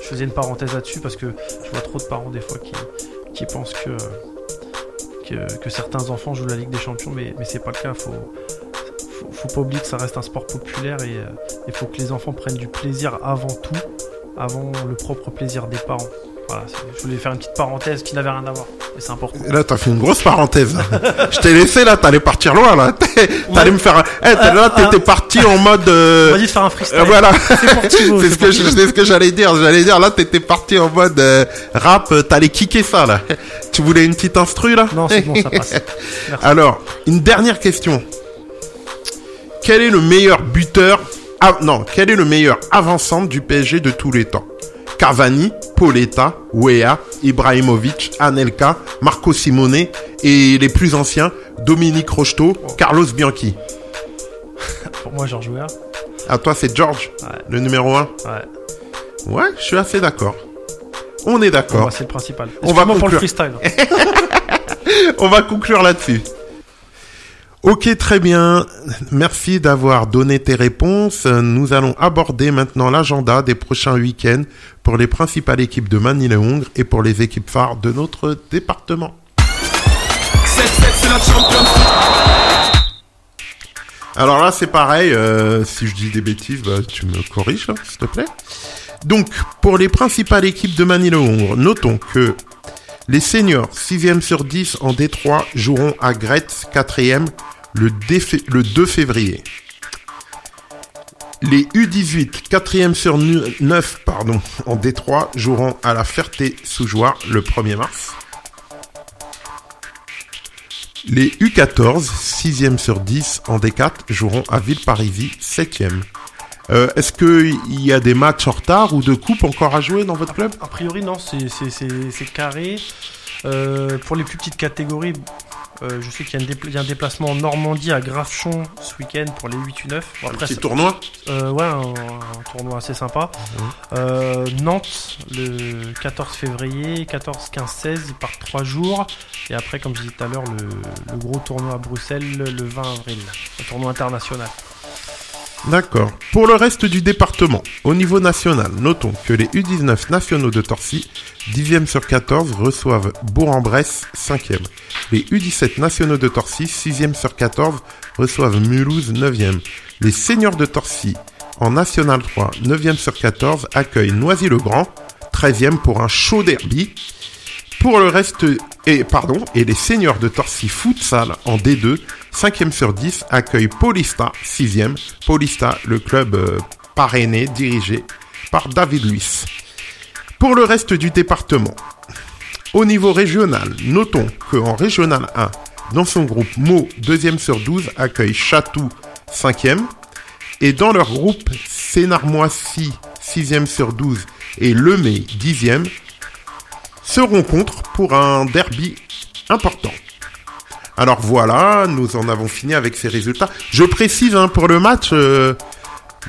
Je faisais une parenthèse là-dessus parce que je vois trop de parents des fois qui, pensent que certains enfants jouent la Ligue des Champions mais mais c'est pas le cas. Faut faut, faut pas oublier que ça reste un sport populaire et euh, il faut que les enfants prennent du plaisir avant tout, avant le propre plaisir des parents. Voilà, je voulais faire une petite parenthèse qui n'avait rien à voir, mais c'est important. Et Là, t'as fait une grosse parenthèse. Je t'ai laissé, là, t'allais partir loin, là. T'allais me faire... un- Eh, là, t'étais parti en mode... euh, Vas-y, faire un freestyle. euh, voilà. C'est pour Thibaut, C'est c'est ce que je- Thibaut. c'est ce que j'allais dire. J'allais dire, là, t'étais parti en mode euh, rap. euh, T'allais kicker ça, là. Tu voulais une petite instru, là Non, c'est bon, ça passe. Merci. Alors, une dernière question. Quel est le meilleur buteur... Ah, non, quel est le meilleur avant-centre du PSG de tous les temps? Cavani, Pauletta, Wea, Ibrahimovic, Anelka, Marco Simone et les plus anciens, Dominique Rocheteau, Carlos Bianchi. Pour moi, Georges Weah. À toi, c'est George, le numéro 1 Ouais. Ouais, je suis assez d'accord. On est d'accord. c'est le principal. On va pour le freestyle. On va conclure là-dessus. Ok, très bien. Merci d'avoir donné tes réponses. Nous allons aborder maintenant l'agenda des prochains week-ends pour les principales équipes de Manille-Hongre et pour les équipes phares de notre département. 7-7 c'est la Champions Alors là, c'est pareil. euh, si je dis des bêtises, bah, tu me corriges, là, s'il te plaît. Donc, pour les principales équipes de Manille-Hongre, notons que les seniors 6e sur 10 en D3 joueront à Gretz 4e le, défé- le 2 février. Les U18 4e sur nu- 9 pardon, en D3 joueront à la Ferté-sous-Joie le 1er mars. Les U14, 6e sur 10 en D4, joueront à Villeparisis, 7e. Euh, Est-ce qu'il y a des matchs en retard ou de coupe encore à jouer dans votre club? A priori, non, c'est carré. Euh, pour les plus petites catégories, euh, je sais qu'il y, a un dépla- il y a un déplacement en Normandie à Grafchon ce week-end pour les 8 U9. Bon, Un petit tournoi euh, Ouais, un, un tournoi assez sympa. Euh, Nantes le 14 février, 14, 15, 16, ils partent 3 jours. Et après, comme je disais tout à l'heure, le, le gros tournoi à Bruxelles le 20 avril, un tournoi international. D'accord. Pour le reste du département, au niveau national, notons que les U19 nationaux de Torcy, 10e sur 14, reçoivent Bourg-en-Bresse, 5e. Les U17 nationaux de Torcy, 6e sur 14, reçoivent Mulhouse, 9e. Les seniors de Torcy, en National 3, 9e sur 14, accueillent Noisy-le-Grand, 13e pour un chaud derby. Pour le reste, et les seniors de Torcy Futsal en D2, 5e sur 10, accueillent Paulista, 6e. Paulista, le club euh, parrainé, dirigé par David Luiz. Pour le reste du département, au niveau régional, notons qu'en régional 1, dans son groupe Mo, 2e sur 12, accueille Chatou, 5e. Et dans leur groupe, Sénarmoissy, 6e sur 12, et Lemay, 10e, se rencontrent pour un derby important. Alors voilà, nous en avons fini avec ces résultats. Je précise hein, pour le match, euh,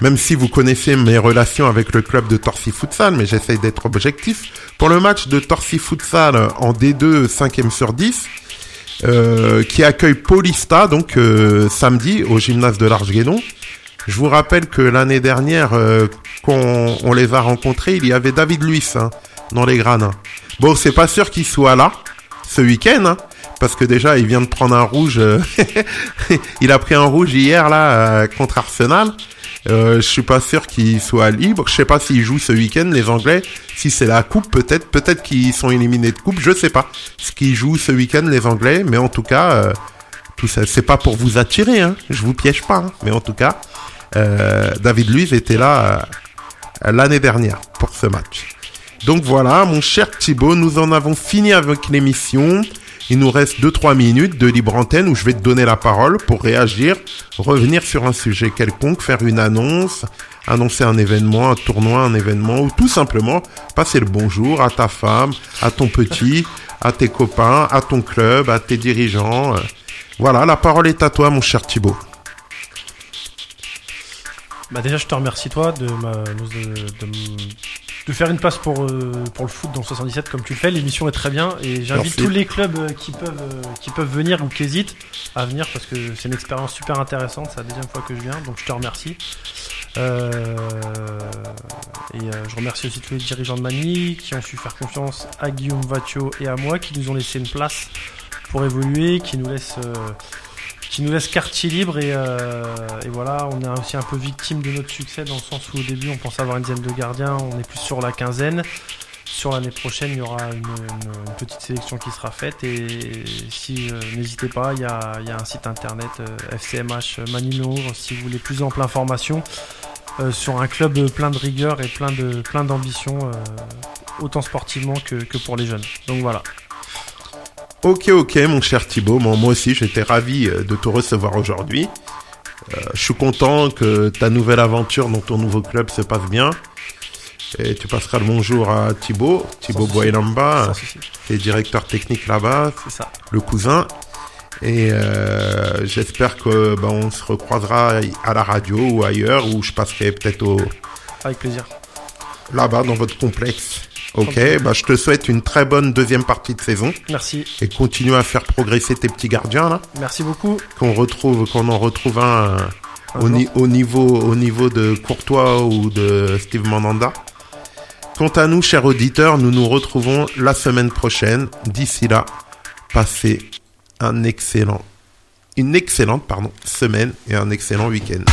même si vous connaissez mes relations avec le club de Torcy Futsal, mais j'essaye d'être objectif. Pour le match de Torcy Futsal en D2 5e sur 10, euh, qui accueille Paulista, donc euh, samedi au gymnase de l'Arche-Guédon. Je vous rappelle que l'année dernière, euh, quand on les a rencontrés, il y avait David Luiz hein, dans les gradins. Bon, c'est pas sûr qu'il soit là ce week-end, hein, parce que déjà il vient de prendre un rouge. euh, il a pris un rouge hier là euh, contre Arsenal. Euh, je suis pas sûr qu'il soit libre. Je sais pas s'ils jouent ce week-end les Anglais. Si c'est la coupe, peut-être, peut-être qu'ils sont éliminés de coupe. Je sais pas ce qu'ils jouent ce week-end les Anglais, mais en tout cas, euh, tout ça, c'est pas pour vous attirer. Hein. Je vous piège pas, hein. mais en tout cas, euh, David Luiz était là l'année dernière pour ce match. Donc voilà, mon cher Thibaut, nous en avons fini avec l'émission. Il nous reste 2-3 minutes de libre antenne où je vais te donner la parole pour réagir, revenir sur un sujet quelconque, faire une annonce, annoncer un événement, un tournoi, un événement, ou tout simplement passer le bonjour à ta femme, à ton petit, à tes copains, à ton club, à tes dirigeants. Voilà, la parole est à toi, mon cher Thibaut. Bah déjà, je te remercie toi de, ma- de, de faire une place pour, euh, pour le foot dans le 77 comme tu le fais. L'émission est très bien et j'invite tous les clubs euh, qui peuvent, euh, qui peuvent venir ou qui hésitent à venir parce que c'est une expérience super intéressante. C'est la deuxième fois que je viens, donc je te remercie. Euh, et euh, je remercie aussi tous les dirigeants de Mani qui ont su faire confiance à Guillaume Vatio et à moi, qui nous ont laissé une place pour évoluer, qui nous laissent euh, qui nous laisse quartier libre et, euh, et voilà, on est aussi un peu victime de notre succès dans le sens où au début on pensait avoir une dizaine de gardiens, on est plus sur la quinzaine. Sur l'année prochaine, il y aura une, une- petite sélection qui sera faite et si euh, n'hésitez pas, il y a, il y a un site internet euh, FCMH Manilo si vous voulez plus ample information euh, sur un club plein de rigueur et plein de plein d'ambition euh, autant sportivement que, que pour les jeunes. Donc voilà. Ok, ok, mon cher Thibaut. Bon, moi aussi, j'étais ravi euh, de te recevoir aujourd'hui. Euh, je suis content que ta nouvelle aventure dans ton nouveau club se passe bien. Et tu passeras le bonjour à Thibaut, Thibaut Sans souci. qui est directeur technique là-bas, le cousin. Et euh, j'espère que bah, on se recroisera à la radio ou ailleurs, ou je passerai peut-être au Avec plaisir. là-bas dans votre complexe. Ok, bah je te souhaite une très bonne deuxième partie de saison Merci. et continue à faire progresser tes petits gardiens là. Merci beaucoup. qu'on retrouve, qu'on en retrouve un, euh, Un au, ni- au niveau, au niveau de Courtois ou de Steve Mandanda. Quant à nous, chers auditeurs, nous nous retrouvons la semaine prochaine. D'ici là, passez un excellent, une excellente, pardon, semaine et un excellent week-end.